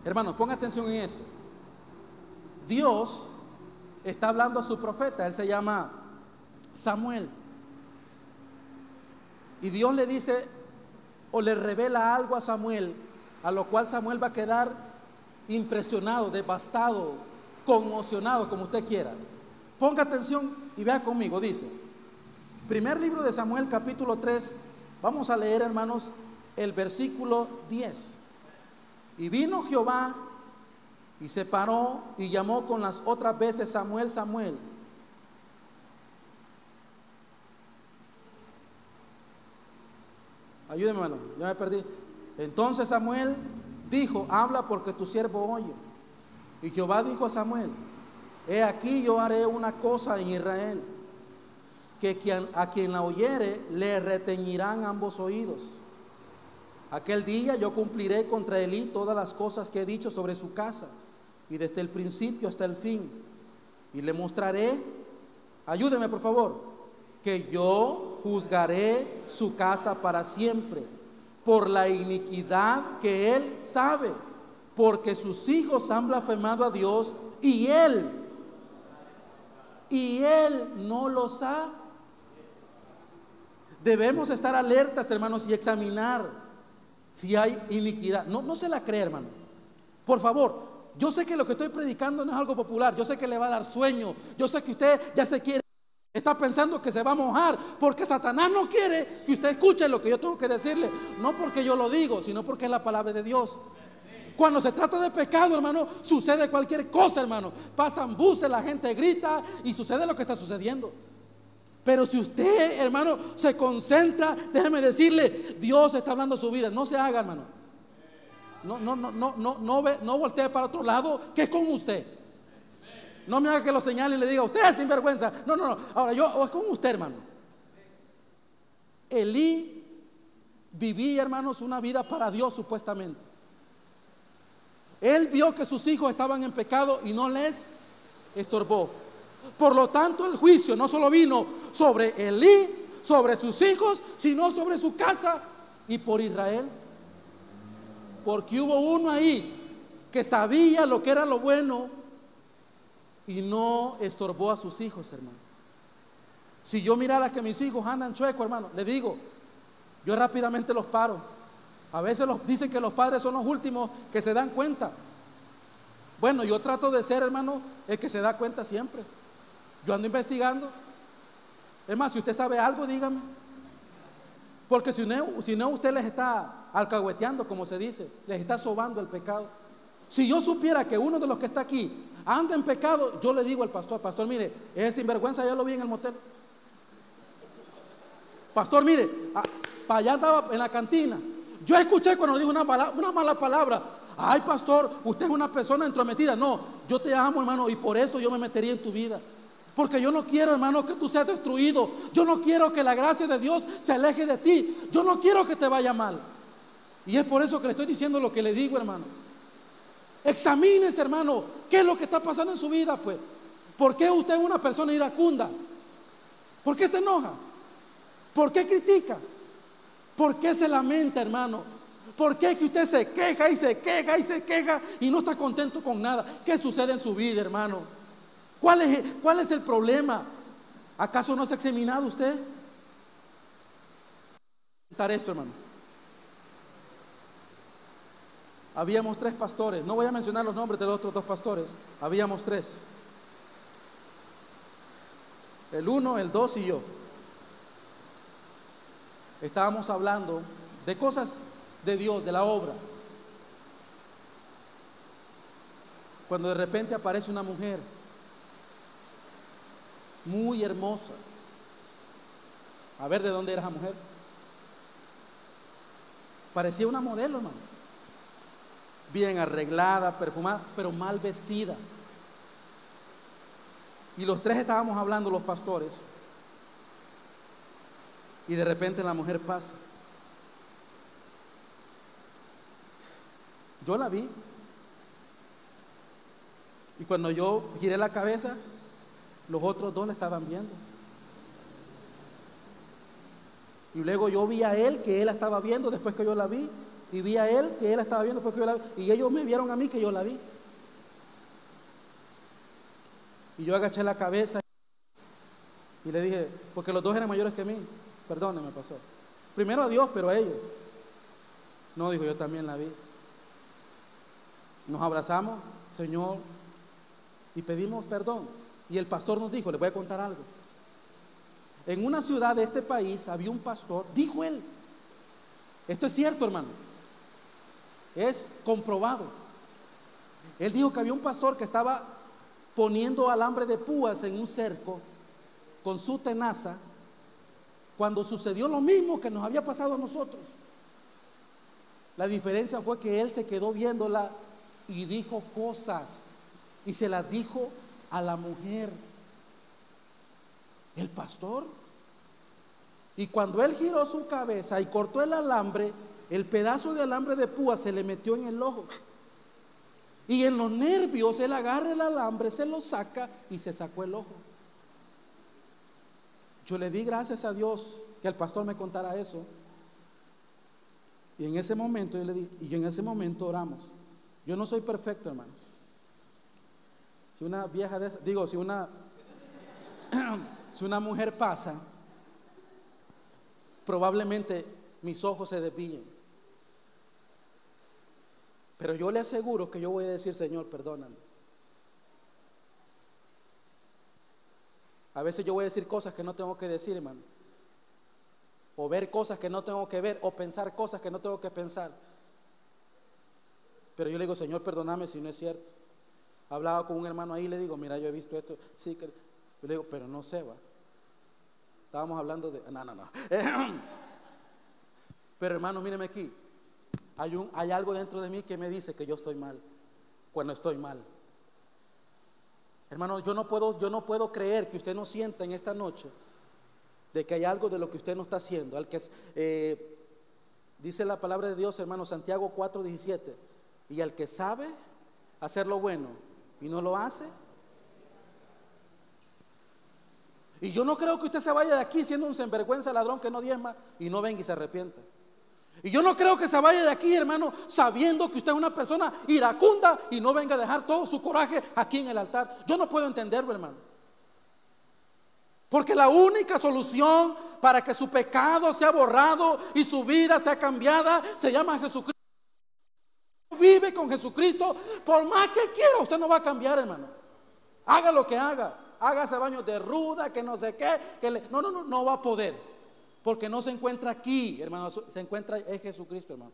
Hermanos, ponga atención en eso. Dios está hablando a su profeta, él se llama Samuel. Y Dios le dice o le revela algo a Samuel, a lo cual Samuel va a quedar impresionado, devastado, conmocionado, como usted quiera. Ponga atención y vea conmigo, dice, primer libro de Samuel capítulo 3, vamos a leer hermanos el versículo 10. Y vino Jehová y se paró y llamó con las otras veces Samuel, Samuel. Ayúdeme, hermano, ya me perdí. Entonces Samuel dijo, habla porque tu siervo oye. Y Jehová dijo a Samuel, he aquí yo haré una cosa en Israel, que a quien la oyere le reteñirán ambos oídos. Aquel día yo cumpliré contra Elí todas las cosas que he dicho sobre su casa, y desde el principio hasta el fin. Y le mostraré, ayúdeme por favor, que yo juzgaré su casa para siempre por la iniquidad que él sabe, porque sus hijos han blasfemado a Dios y él, y él no los ha. Debemos estar alertas, hermanos, y examinar si hay iniquidad. No, no se la cree, hermano. Por favor, yo sé que lo que estoy predicando no es algo popular. Yo sé que le va a dar sueño. Yo sé que usted ya se quiere Está pensando que se va a mojar porque Satanás no quiere que usted escuche lo que yo tengo que decirle. No porque yo lo digo, sino porque es la palabra de Dios. Cuando se trata de pecado, hermano, sucede cualquier cosa, hermano. Pasan buses, la gente grita y sucede lo que está sucediendo. Pero si usted, hermano, se concentra, déjeme decirle, Dios está hablando su vida. No se haga, hermano. No, no, no, no, no, no, ve, no voltee para otro lado, que es con usted. No me haga que lo señale y le diga, usted es sinvergüenza. No, no, no. Ahora yo, es con usted, hermano. Elí vivía, hermanos, una vida para Dios supuestamente. Él vio que sus hijos estaban en pecado y no les estorbó. Por lo tanto, el juicio no solo vino sobre Elí, sobre sus hijos, sino sobre su casa y por Israel. Porque hubo uno ahí que sabía lo que era lo bueno y no estorbó a sus hijos, hermano. Si yo mirara que mis hijos andan chuecos, hermano, le digo, yo rápidamente los paro. A veces los, dicen que los padres son los últimos que se dan cuenta. Bueno, yo trato de ser, hermano, el que se da cuenta siempre. Yo ando investigando. Es más, si usted sabe algo, dígame. Porque si no, si no usted les está alcahueteando, como se dice, les está sobando el pecado. Si yo supiera que uno de los que está aquí anda en pecado, yo le digo al pastor, pastor, mire, es sinvergüenza, ya lo vi en el motel. Pastor, mire, para allá andaba en la cantina. Yo escuché cuando dijo una mala palabra. Ay, pastor, usted es una persona entrometida. No, yo te amo, hermano, y por eso yo me metería en tu vida. Porque yo no quiero, hermano, que tú seas destruido. Yo no quiero que la gracia de Dios se aleje de ti. Yo no quiero que te vaya mal. Y es por eso que le estoy diciendo lo que le digo, hermano. Examínese, hermano, qué es lo que está pasando en su vida, pues. ¿Por qué usted es una persona iracunda? ¿Por qué se enoja? ¿Por qué critica? ¿Por qué se lamenta, hermano? ¿Por qué que usted se queja y se queja y se queja y no está contento con nada? ¿Qué sucede en su vida, hermano? ¿Cuál es, cuál es el problema? ¿Acaso no se ha examinado usted? esto, hermano. habíamos tres pastores. No voy a mencionar los nombres de los otros dos pastores. Habíamos tres. El uno, el dos y yo. Estábamos hablando de cosas de Dios, de la obra. Cuando de repente aparece una mujer muy hermosa. A ver de dónde era esa mujer. Parecía una modelo, hermano bien arreglada, perfumada, pero mal vestida. Y los tres estábamos hablando, los pastores, y de repente la mujer pasa. Yo la vi. Y cuando yo giré la cabeza, los otros dos la estaban viendo. Y luego yo vi a él que él la estaba viendo después que yo la vi. Y vi a él que él estaba viendo porque yo la vi. Y ellos me vieron a mí que yo la vi. Y yo agaché la cabeza y le dije, porque los dos eran mayores que mí. Perdóneme, pasó. Primero a Dios, pero a ellos. No, dijo, yo también la vi. Nos abrazamos, Señor, y pedimos perdón. Y el pastor nos dijo, le voy a contar algo. En una ciudad de este país había un pastor, dijo él, esto es cierto, hermano. Es comprobado. Él dijo que había un pastor que estaba poniendo alambre de púas en un cerco con su tenaza cuando sucedió lo mismo que nos había pasado a nosotros. La diferencia fue que él se quedó viéndola y dijo cosas y se las dijo a la mujer. El pastor. Y cuando él giró su cabeza y cortó el alambre, el pedazo de alambre de púa se le metió en el ojo. Y en los nervios él agarra el alambre, se lo saca y se sacó el ojo. Yo le di gracias a Dios que el pastor me contara eso. Y en ese momento yo le di, y en ese momento oramos. Yo no soy perfecto, hermanos. Si una vieja de digo, si una si una mujer pasa, probablemente mis ojos se desvíen. Pero yo le aseguro que yo voy a decir, Señor, perdóname. A veces yo voy a decir cosas que no tengo que decir, hermano. O ver cosas que no tengo que ver, o pensar cosas que no tengo que pensar. Pero yo le digo, Señor, perdóname si no es cierto. Hablaba con un hermano ahí y le digo, mira, yo he visto esto. Sí, le digo, pero no se va. Estábamos hablando de... No, no, no. pero hermano, míreme aquí. Hay, un, hay algo dentro de mí que me dice que yo estoy mal. Cuando estoy mal. Hermano, yo no puedo, yo no puedo creer que usted no sienta en esta noche de que hay algo de lo que usted no está haciendo. Al que eh, dice la palabra de Dios, hermano, Santiago 4, 17. Y al que sabe hacer lo bueno y no lo hace. Y yo no creo que usted se vaya de aquí siendo un sinvergüenza ladrón que no diezma y no venga y se arrepienta. Y yo no creo que se vaya de aquí, hermano, sabiendo que usted es una persona iracunda y no venga a dejar todo su coraje aquí en el altar. Yo no puedo entenderlo, hermano. Porque la única solución para que su pecado sea borrado y su vida sea cambiada se llama Jesucristo. Con Jesucristo, por más que quiera, usted no va a cambiar, hermano. Haga lo que haga. Hágase baños de ruda, que no sé qué. Que No, no, no, no va a poder. Porque no se encuentra aquí, hermano, se encuentra en Jesucristo, hermano.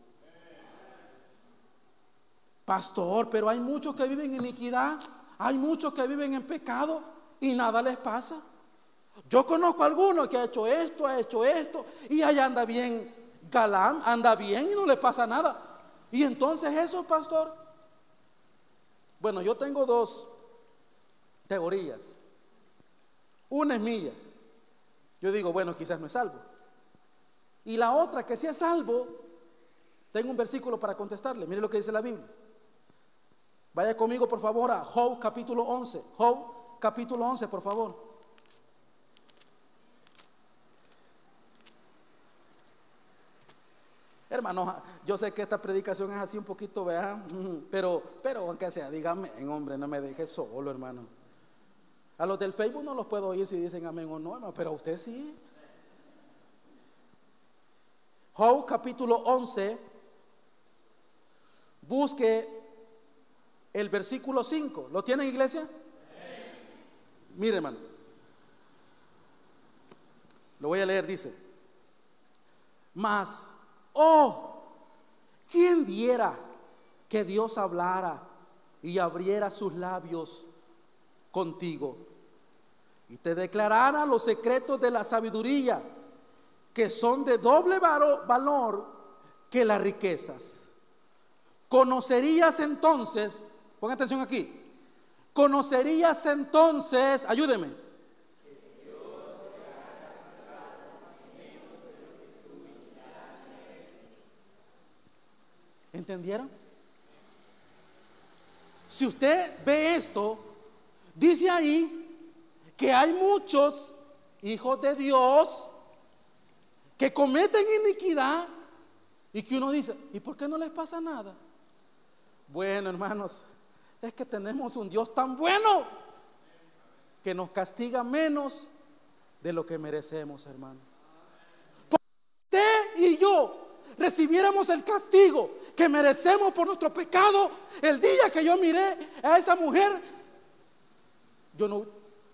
Pastor, pero hay muchos que viven en iniquidad, hay muchos que viven en pecado y nada les pasa. Yo conozco a algunos que ha hecho esto, ha hecho esto y allá anda bien galán, anda bien y no le pasa nada. Y entonces eso, pastor. Bueno, yo tengo dos teorías. Una es mía. Yo digo, bueno, quizás me salvo. Y la otra, que si es salvo, tengo un versículo para contestarle. Mire lo que dice la Biblia. Vaya conmigo, por favor, a Job capítulo 11. Job capítulo 11, por favor. Hermano, yo sé que esta predicación es así un poquito, vea, pero, pero aunque sea, dígame, hombre, no me deje solo, hermano. A los del Facebook no los puedo oír si dicen amén o no, hermano, pero a usted sí. Job capítulo 11, busque el versículo 5. ¿Lo tienen iglesia? Mire hermano. Lo voy a leer, dice. Mas, oh, ¿quién diera que Dios hablara y abriera sus labios contigo y te declarara los secretos de la sabiduría? que son de doble valor que las riquezas. Conocerías entonces, pon atención aquí, conocerías entonces, ayúdeme. ¿Entendieron? Si usted ve esto, dice ahí que hay muchos hijos de Dios que cometen iniquidad y que uno dice, ¿y por qué no les pasa nada? Bueno, hermanos, es que tenemos un Dios tan bueno que nos castiga menos de lo que merecemos, hermano. Porque usted y yo recibiéramos el castigo que merecemos por nuestro pecado, el día que yo miré a esa mujer, yo no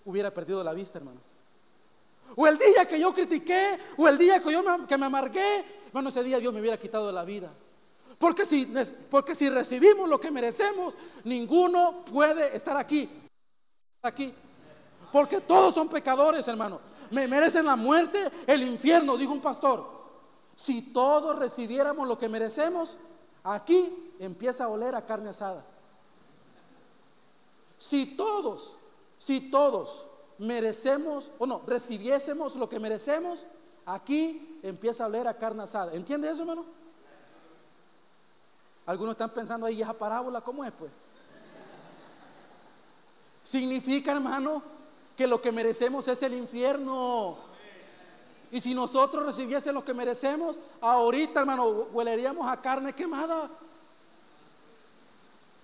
hubiera perdido la vista, hermano. O el día que yo critiqué, o el día que yo me, que me amargué, bueno, ese día Dios me hubiera quitado la vida. Porque si, porque si recibimos lo que merecemos, ninguno puede estar aquí. Aquí. Porque todos son pecadores, hermano. me merecen la muerte, el infierno, dijo un pastor. Si todos recibiéramos lo que merecemos, aquí empieza a oler a carne asada. Si todos, si todos merecemos o no, recibiésemos lo que merecemos, aquí empieza a oler a carne asada. ¿Entiende eso, hermano? Algunos están pensando ahí, esa parábola cómo es, pues? Significa, hermano, que lo que merecemos es el infierno. Y si nosotros recibiésemos lo que merecemos, ahorita, hermano, hueleríamos a carne quemada.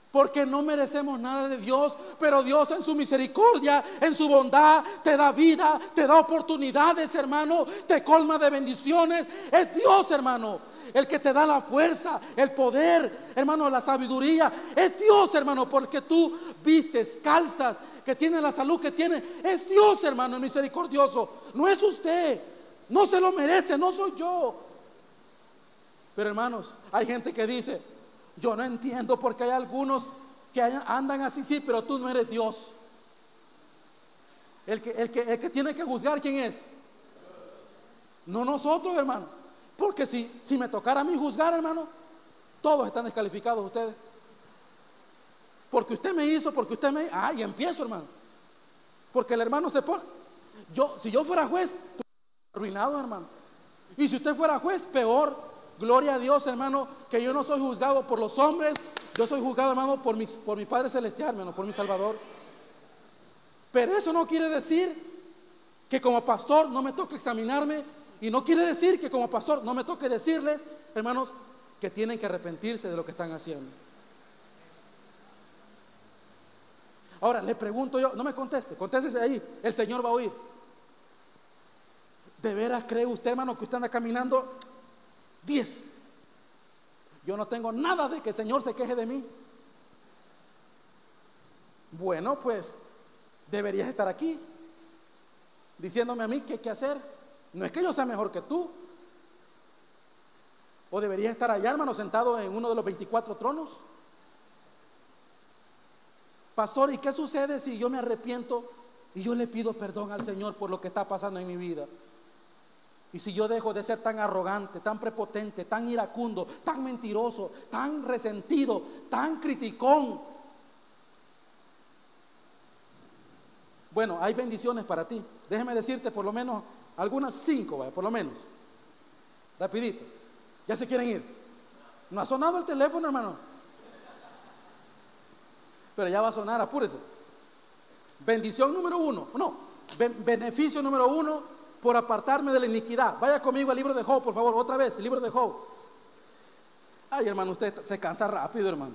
Porque no merecemos nada de Dios, pero Dios en su misericordia, en su bondad, te da vida, te da oportunidades, hermano, te colma de bendiciones. Es Dios, hermano, el que te da la fuerza, el poder, hermano, la sabiduría. Es Dios, hermano, porque tú vistes, calzas, que tiene la salud que tiene. Es Dios, hermano, misericordioso. No es usted. No se lo merece, no soy yo. Pero hermanos, hay gente que dice, yo no entiendo porque hay algunos que andan así, sí, pero tú no eres Dios. El que, el que, el que tiene que juzgar, ¿quién es? No nosotros, hermano. Porque si, si me tocara a mí juzgar, hermano, todos están descalificados ustedes. Porque usted me hizo, porque usted me... Ah, y empiezo, hermano. Porque el hermano se pone... Yo, si yo fuera juez, arruinado, hermano. Y si usted fuera juez, peor. Gloria a Dios, hermano, que yo no soy juzgado por los hombres, yo soy juzgado, hermano, por, mis, por mi Padre Celestial, hermano, por mi Salvador. Pero eso no quiere decir que como pastor no me toque examinarme y no quiere decir que como pastor no me toque decirles, hermanos, que tienen que arrepentirse de lo que están haciendo. Ahora le pregunto yo, no me conteste, contéstese ahí, el Señor va a oír. ¿De veras cree usted, hermano, que usted anda caminando 10. Yo no tengo nada de que el Señor se queje de mí. Bueno, pues deberías estar aquí diciéndome a mí qué hay que hacer. No es que yo sea mejor que tú. O deberías estar allá, hermano, sentado en uno de los 24 tronos. Pastor, ¿y qué sucede si yo me arrepiento y yo le pido perdón al Señor por lo que está pasando en mi vida? Y si yo dejo de ser tan arrogante, tan prepotente, tan iracundo, tan mentiroso, tan resentido, tan criticón. Bueno, hay bendiciones para ti. Déjeme decirte por lo menos algunas cinco, por lo menos. Rapidito. ¿Ya se quieren ir? ¿No ha sonado el teléfono, hermano? Pero ya va a sonar, apúrese. Bendición número uno. No, beneficio número uno por apartarme de la iniquidad. Vaya conmigo al libro de Job, por favor, otra vez, el libro de Job. Ay, hermano, usted se cansa rápido, hermano.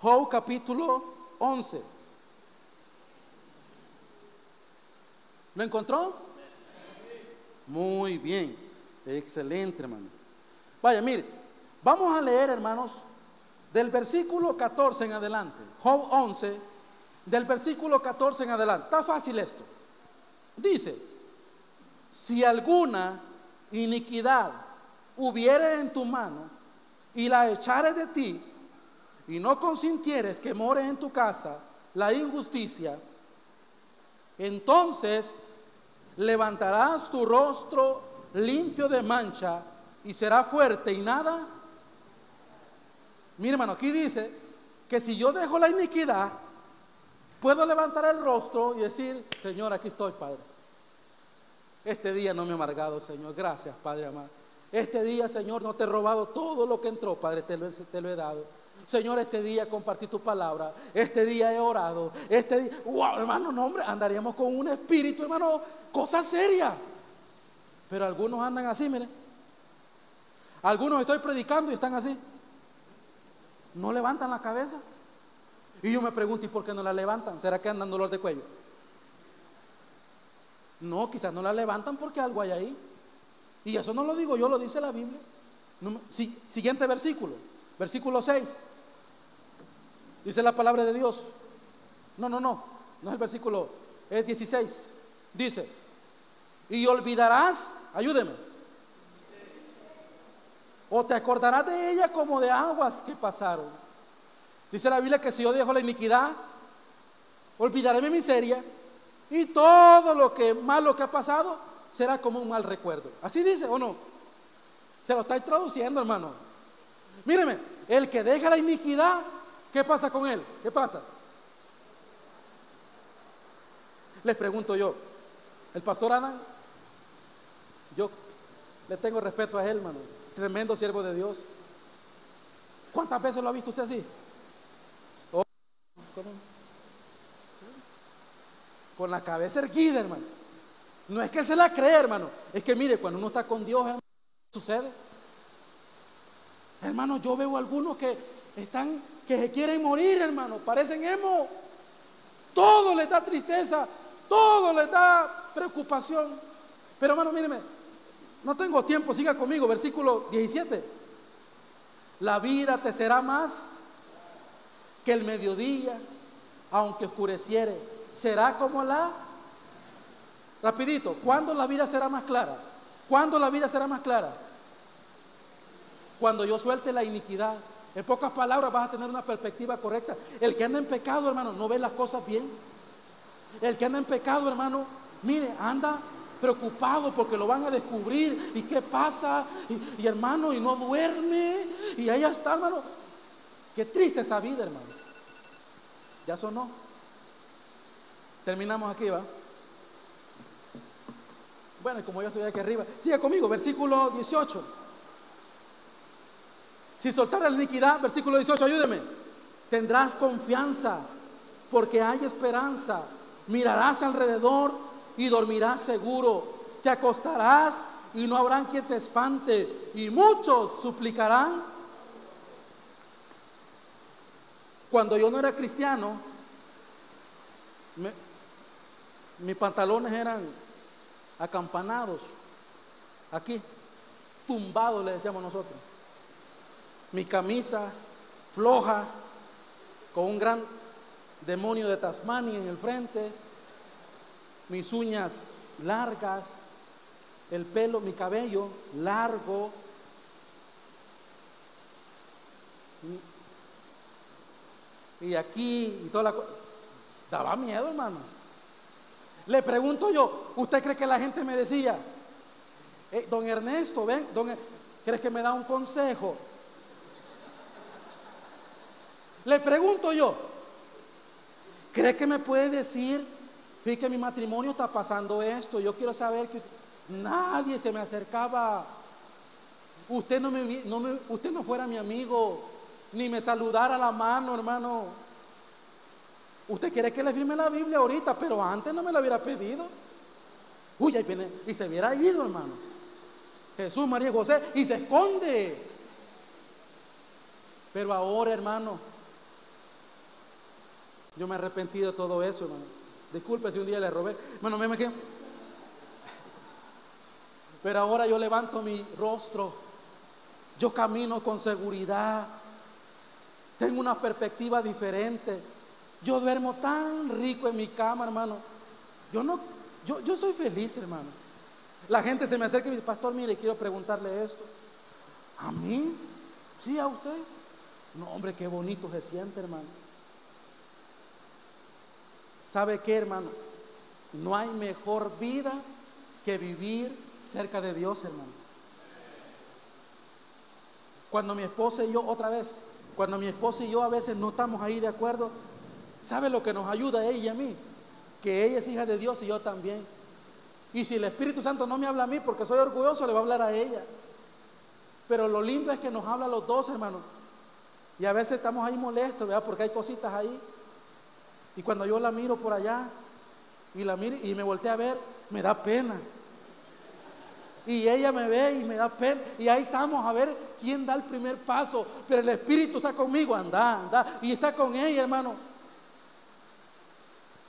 Job capítulo 11. ¿Lo encontró? Muy bien, excelente, hermano. Vaya, mire, vamos a leer, hermanos, del versículo 14 en adelante. Job 11, del versículo 14 en adelante. Está fácil esto. Dice, si alguna iniquidad hubiere en tu mano y la echares de ti y no consintieres que more en tu casa la injusticia, entonces levantarás tu rostro limpio de mancha y será fuerte y nada. Mira hermano, aquí dice que si yo dejo la iniquidad, Puedo levantar el rostro y decir, Señor, aquí estoy, Padre. Este día no me he amargado, Señor. Gracias, Padre amado. Este día, Señor, no te he robado todo lo que entró, Padre, te lo, he dado. Señor, este día compartí tu palabra. Este día he orado. Este día, wow, hermano, no, hombre, andaríamos con un espíritu, hermano, cosa seria. Pero algunos andan así, miren. Algunos estoy predicando y están así. No levantan la cabeza. Y yo me pregunto, ¿y por qué no la levantan? ¿Será que andan dolor de cuello? No, quizás no la levantan porque algo hay ahí. Y eso no lo digo yo, lo dice la Biblia. siguiente versículo, versículo 6. Dice la palabra de Dios. No, no, no, no es el versículo, es 16. Dice, y olvidarás, ayúdeme, o te acordarás de ella como de aguas que pasaron. Dice la Biblia que si yo dejo la iniquidad, olvidaré mi miseria y todo lo que malo que ha pasado será como un mal recuerdo. ¿Así dice o no? Se lo está traduciendo, hermano. Míreme, el que deja la iniquidad, ¿qué pasa con él? ¿Qué pasa? Les pregunto yo, el pastor Ana, yo le tengo respeto a él, hermano, tremendo siervo de Dios. ¿Cuántas veces lo ha visto usted así? Con la cabeza erguida, hermano. No es que se la cree, hermano. Es que mire, cuando uno está con Dios, sucede. Hermano, yo veo algunos que están, que se quieren morir, hermano. Parecen emo. Todo les da tristeza, todo les da preocupación. Pero hermano, míreme, no tengo tiempo, siga conmigo, versículo 17. La vida te será más que el mediodía, aunque oscureciere. Será como la... Rapidito, ¿cuándo la vida será más clara? ¿Cuándo la vida será más clara? Cuando yo suelte la iniquidad. En pocas palabras vas a tener una perspectiva correcta. El que anda en pecado, hermano, no ve las cosas bien. El que anda en pecado, hermano, mire, anda preocupado porque lo van a descubrir. ¿Y qué pasa? Y, hermano, y no duerme. Y ahí está, hermano. Qué triste esa vida, hermano. Ya sonó. Terminamos aquí, ¿va? Bueno, como yo estoy aquí arriba, siga conmigo, versículo 18. Si soltara la iniquidad, versículo 18, ayúdeme. Tendrás confianza porque hay esperanza. Mirarás alrededor y dormirás seguro. Te acostarás y no habrá quien te espante. Y muchos suplicarán. Cuando yo no era cristiano, mis pantalones eran acampanados, aquí, tumbados le decíamos nosotros. Mi camisa floja, con un gran demonio de Tasmania en el frente, mis uñas largas, el pelo, mi cabello largo. Y aquí y toda la cosa. Daba miedo, hermano. Le pregunto yo, ¿usted cree que la gente me decía, eh, don Ernesto, ven, don, ¿crees que me da un consejo? Le pregunto yo, ¿cree que me puede decir Fíjate que mi matrimonio está pasando esto. Yo quiero saber que nadie se me acercaba. Usted no, me, usted no fuera mi amigo, ni me saludara la mano, hermano. Usted quiere que le firme la Biblia ahorita, pero antes no me la hubiera pedido. Uy, ahí viene, y se hubiera ido, hermano. Jesús, María y José, y se esconde. Pero ahora, hermano, yo me he arrepentido de todo eso, hermano. Disculpe si un día le robé. Bueno, me imagino. Pero ahora yo levanto mi rostro. Yo camino con seguridad. Tengo una perspectiva diferente. Yo duermo tan rico en mi cama, hermano. Yo no, yo, yo soy feliz, hermano. La gente se me acerca y me dice, pastor, mire, quiero preguntarle esto. ¿A mí? ¿Sí a usted? No, hombre, qué bonito se siente, hermano. ¿Sabe qué, hermano? No hay mejor vida que vivir cerca de Dios, hermano. Cuando mi esposa y yo, otra vez, cuando mi esposa y yo a veces no estamos ahí de acuerdo, ¿sabe lo que nos ayuda a ella y a mí? Que ella es hija de Dios y yo también. Y si el Espíritu Santo no me habla a mí porque soy orgulloso, le va a hablar a ella. Pero lo lindo es que nos habla a los dos, hermano. Y a veces estamos ahí molestos, ¿verdad? Porque hay cositas ahí. Y cuando yo la miro por allá y la miro y me volteé a ver, me da pena. Y ella me ve y me da pena. Y ahí estamos a ver quién da el primer paso. Pero el Espíritu está conmigo, anda, anda. Y está con ella, hermano.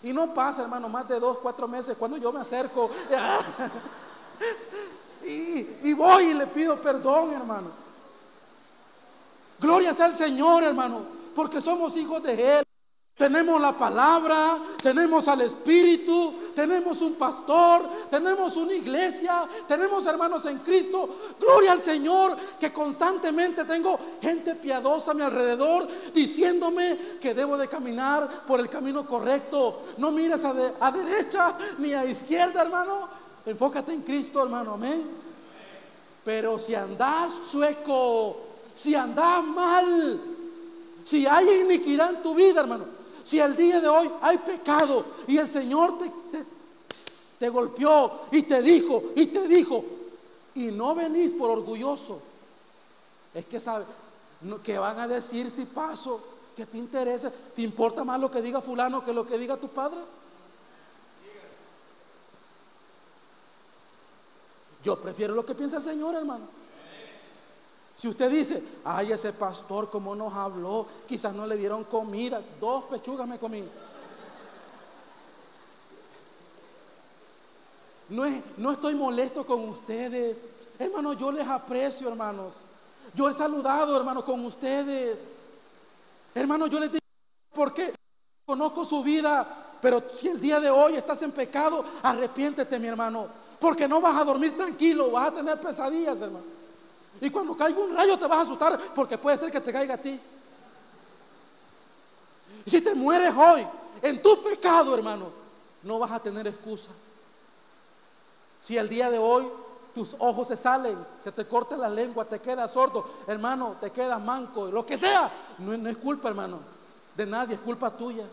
Y no pasa, hermano, más de dos, cuatro meses cuando yo me acerco. y, y voy y le pido perdón, hermano. Gloria sea al Señor, hermano. Porque somos hijos de Él. Tenemos la palabra, tenemos al Espíritu, tenemos un pastor, tenemos una iglesia, tenemos hermanos en Cristo. Gloria al Señor, que constantemente tengo gente piadosa a mi alrededor diciéndome que debo de caminar por el camino correcto. No mires a, derecha ni a izquierda, hermano. Enfócate en Cristo, hermano. Amén. Pero si andas chueco, si andas mal, si hay iniquidad en tu vida, hermano si el día de hoy hay pecado y el Señor te, te, golpeó y te dijo y te dijo y no venís por orgulloso, es que sabe que van a decir si paso, que te interesa, ¿te importa más lo que diga fulano que lo que diga tu padre? Yo prefiero lo que piensa el Señor, hermano. Si usted dice, ay, ese pastor, como nos habló, quizás no le dieron comida, dos pechugas me comí. No, no estoy molesto con ustedes. Hermano, yo les aprecio, hermanos. Yo he saludado, hermano, con ustedes. Hermano, yo les digo, porque conozco su vida, pero si el día de hoy estás en pecado, arrepiéntete, mi hermano. Porque no vas a dormir tranquilo, vas a tener pesadillas, hermano. Y cuando caiga un rayo te vas a asustar porque puede ser que te caiga a ti. Y si te mueres hoy en tu pecado, hermano, no vas a tener excusa. Si el día de hoy tus ojos se salen, se te corta la lengua, te quedas sordo, hermano, te quedas manco, lo que sea, no, no es culpa, hermano, de nadie, es culpa tuya.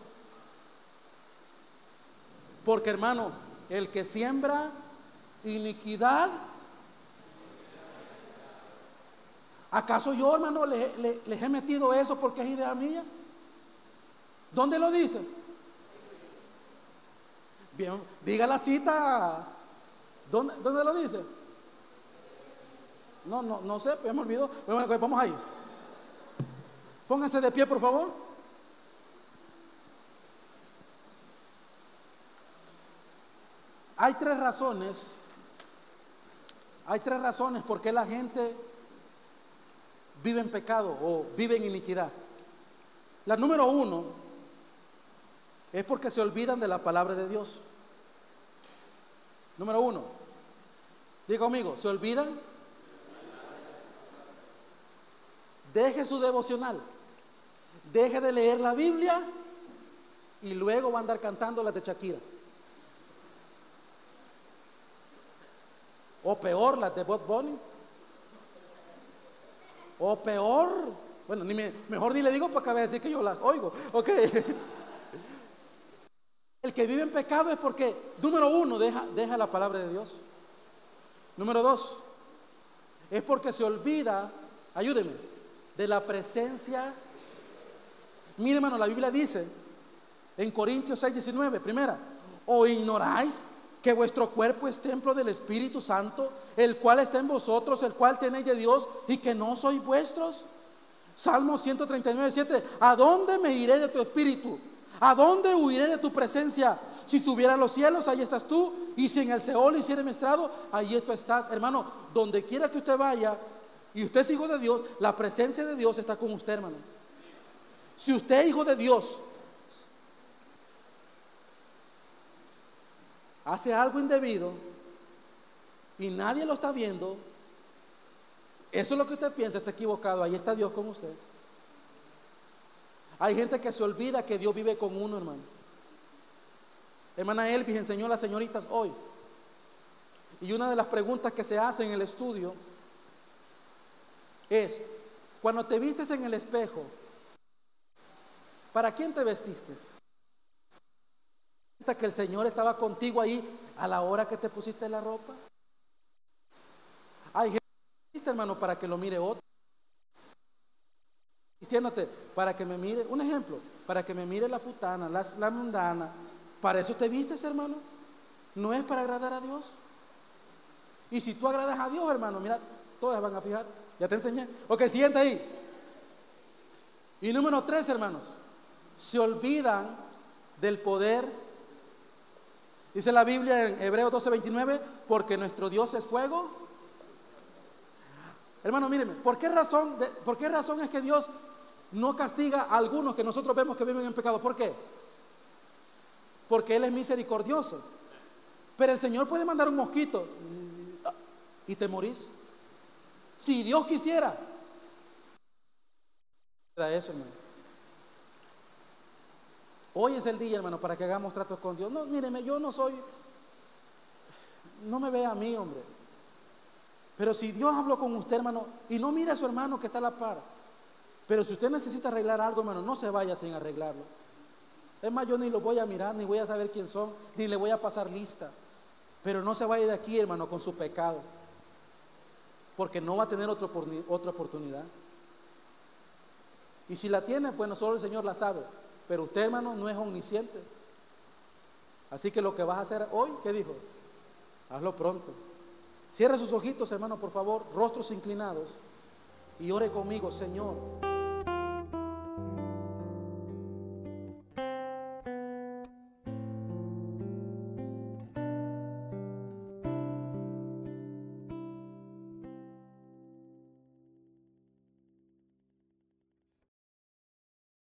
Porque, hermano, el que siembra iniquidad ¿Acaso yo, hermano, les, he metido eso porque es idea mía? ¿Dónde lo dice? Bien, diga la cita. ¿Dónde, dónde lo dice? No, no, no sé, ya me olvidó. Bueno, pues vamos ahí. Pónganse de pie, por favor. Hay tres razones. Hay tres razones por qué la gente vive en pecado o vive en iniquidad. La número uno es porque se olvidan de la palabra de Dios. Número uno, diga conmigo, ¿se olvidan? Deje su devocional, deje de leer la Biblia y luego va a andar cantando las de Shakira. O peor, las de Bob Bunny. O peor, bueno, ni mejor ni le digo para que decir que yo la oigo. Ok. El que vive en pecado es porque, número uno, deja, deja la palabra de Dios. Número dos, es porque se olvida, ayúdeme, de la presencia. Mire, hermano, la Biblia dice en Corintios 6, 19, primera, o ignoráis que vuestro cuerpo es templo del Espíritu Santo, el cual está en vosotros, el cual tenéis de Dios y que no sois vuestros. Salmo 139, 7, ¿a dónde me iré de tu espíritu? ¿A dónde huiré de tu presencia? Si subiera a los cielos, ahí estás tú. Y si en el Seol hiciera estrado, ahí tú estás. Hermano, donde quiera que usted vaya y usted es hijo de Dios, la presencia de Dios está con usted, hermano. Si usted es hijo de Dios, hace algo indebido y nadie lo está viendo, eso es lo que usted piensa, está equivocado, ahí está Dios con usted. Hay gente que se olvida que Dios vive con uno, hermano. Hermana Elvis enseñó a las señoritas hoy. Y una de las preguntas que se hace en el estudio es, cuando te vistes en el espejo, ¿para quién te vestiste? Que el Señor estaba contigo ahí a la hora que te pusiste la ropa? Hay gente, hermano, para que lo mire otro. Diciéndote, para que me mire, un ejemplo, para que me mire la futana, la, la mundana. Para eso te vistes, hermano. No es para agradar a Dios. Y si tú agradas a Dios, hermano, mira, todas van a fijar. Ya te enseñé. Ok, siguiente ahí. Y número tres, hermanos. Se olvidan del poder Dice la Biblia en Hebreos 12:29, porque nuestro Dios es fuego. Hermano, míreme, ¿por qué razón, ¿por qué razón es que Dios no castiga a algunos que nosotros vemos que viven en pecado. ¿Por qué? Porque Él es misericordioso. Pero el Señor puede mandar un mosquito y te morís. Si Dios quisiera. Eso, hermano. Hoy es el día, hermano, para que hagamos tratos con Dios. No, míreme, yo no soy, no me ve a mí, hombre. Pero si Dios habló con usted, hermano, y no mire a su hermano que está a la par. Pero si usted necesita arreglar algo, hermano, no se vaya sin arreglarlo. Es más, yo ni lo voy a mirar, ni voy a saber quién son, ni le voy a pasar lista. Pero no se vaya de aquí, hermano, con su pecado. Porque no va a tener otra, oportunidad. Y si la tiene, pues solo el Señor la sabe. Pero usted, hermano, no es omnisciente. Así que lo que vas a hacer hoy, ¿qué dijo? Hazlo pronto. Cierre sus ojitos, hermano, por favor, rostros inclinados. Y ore conmigo, Señor.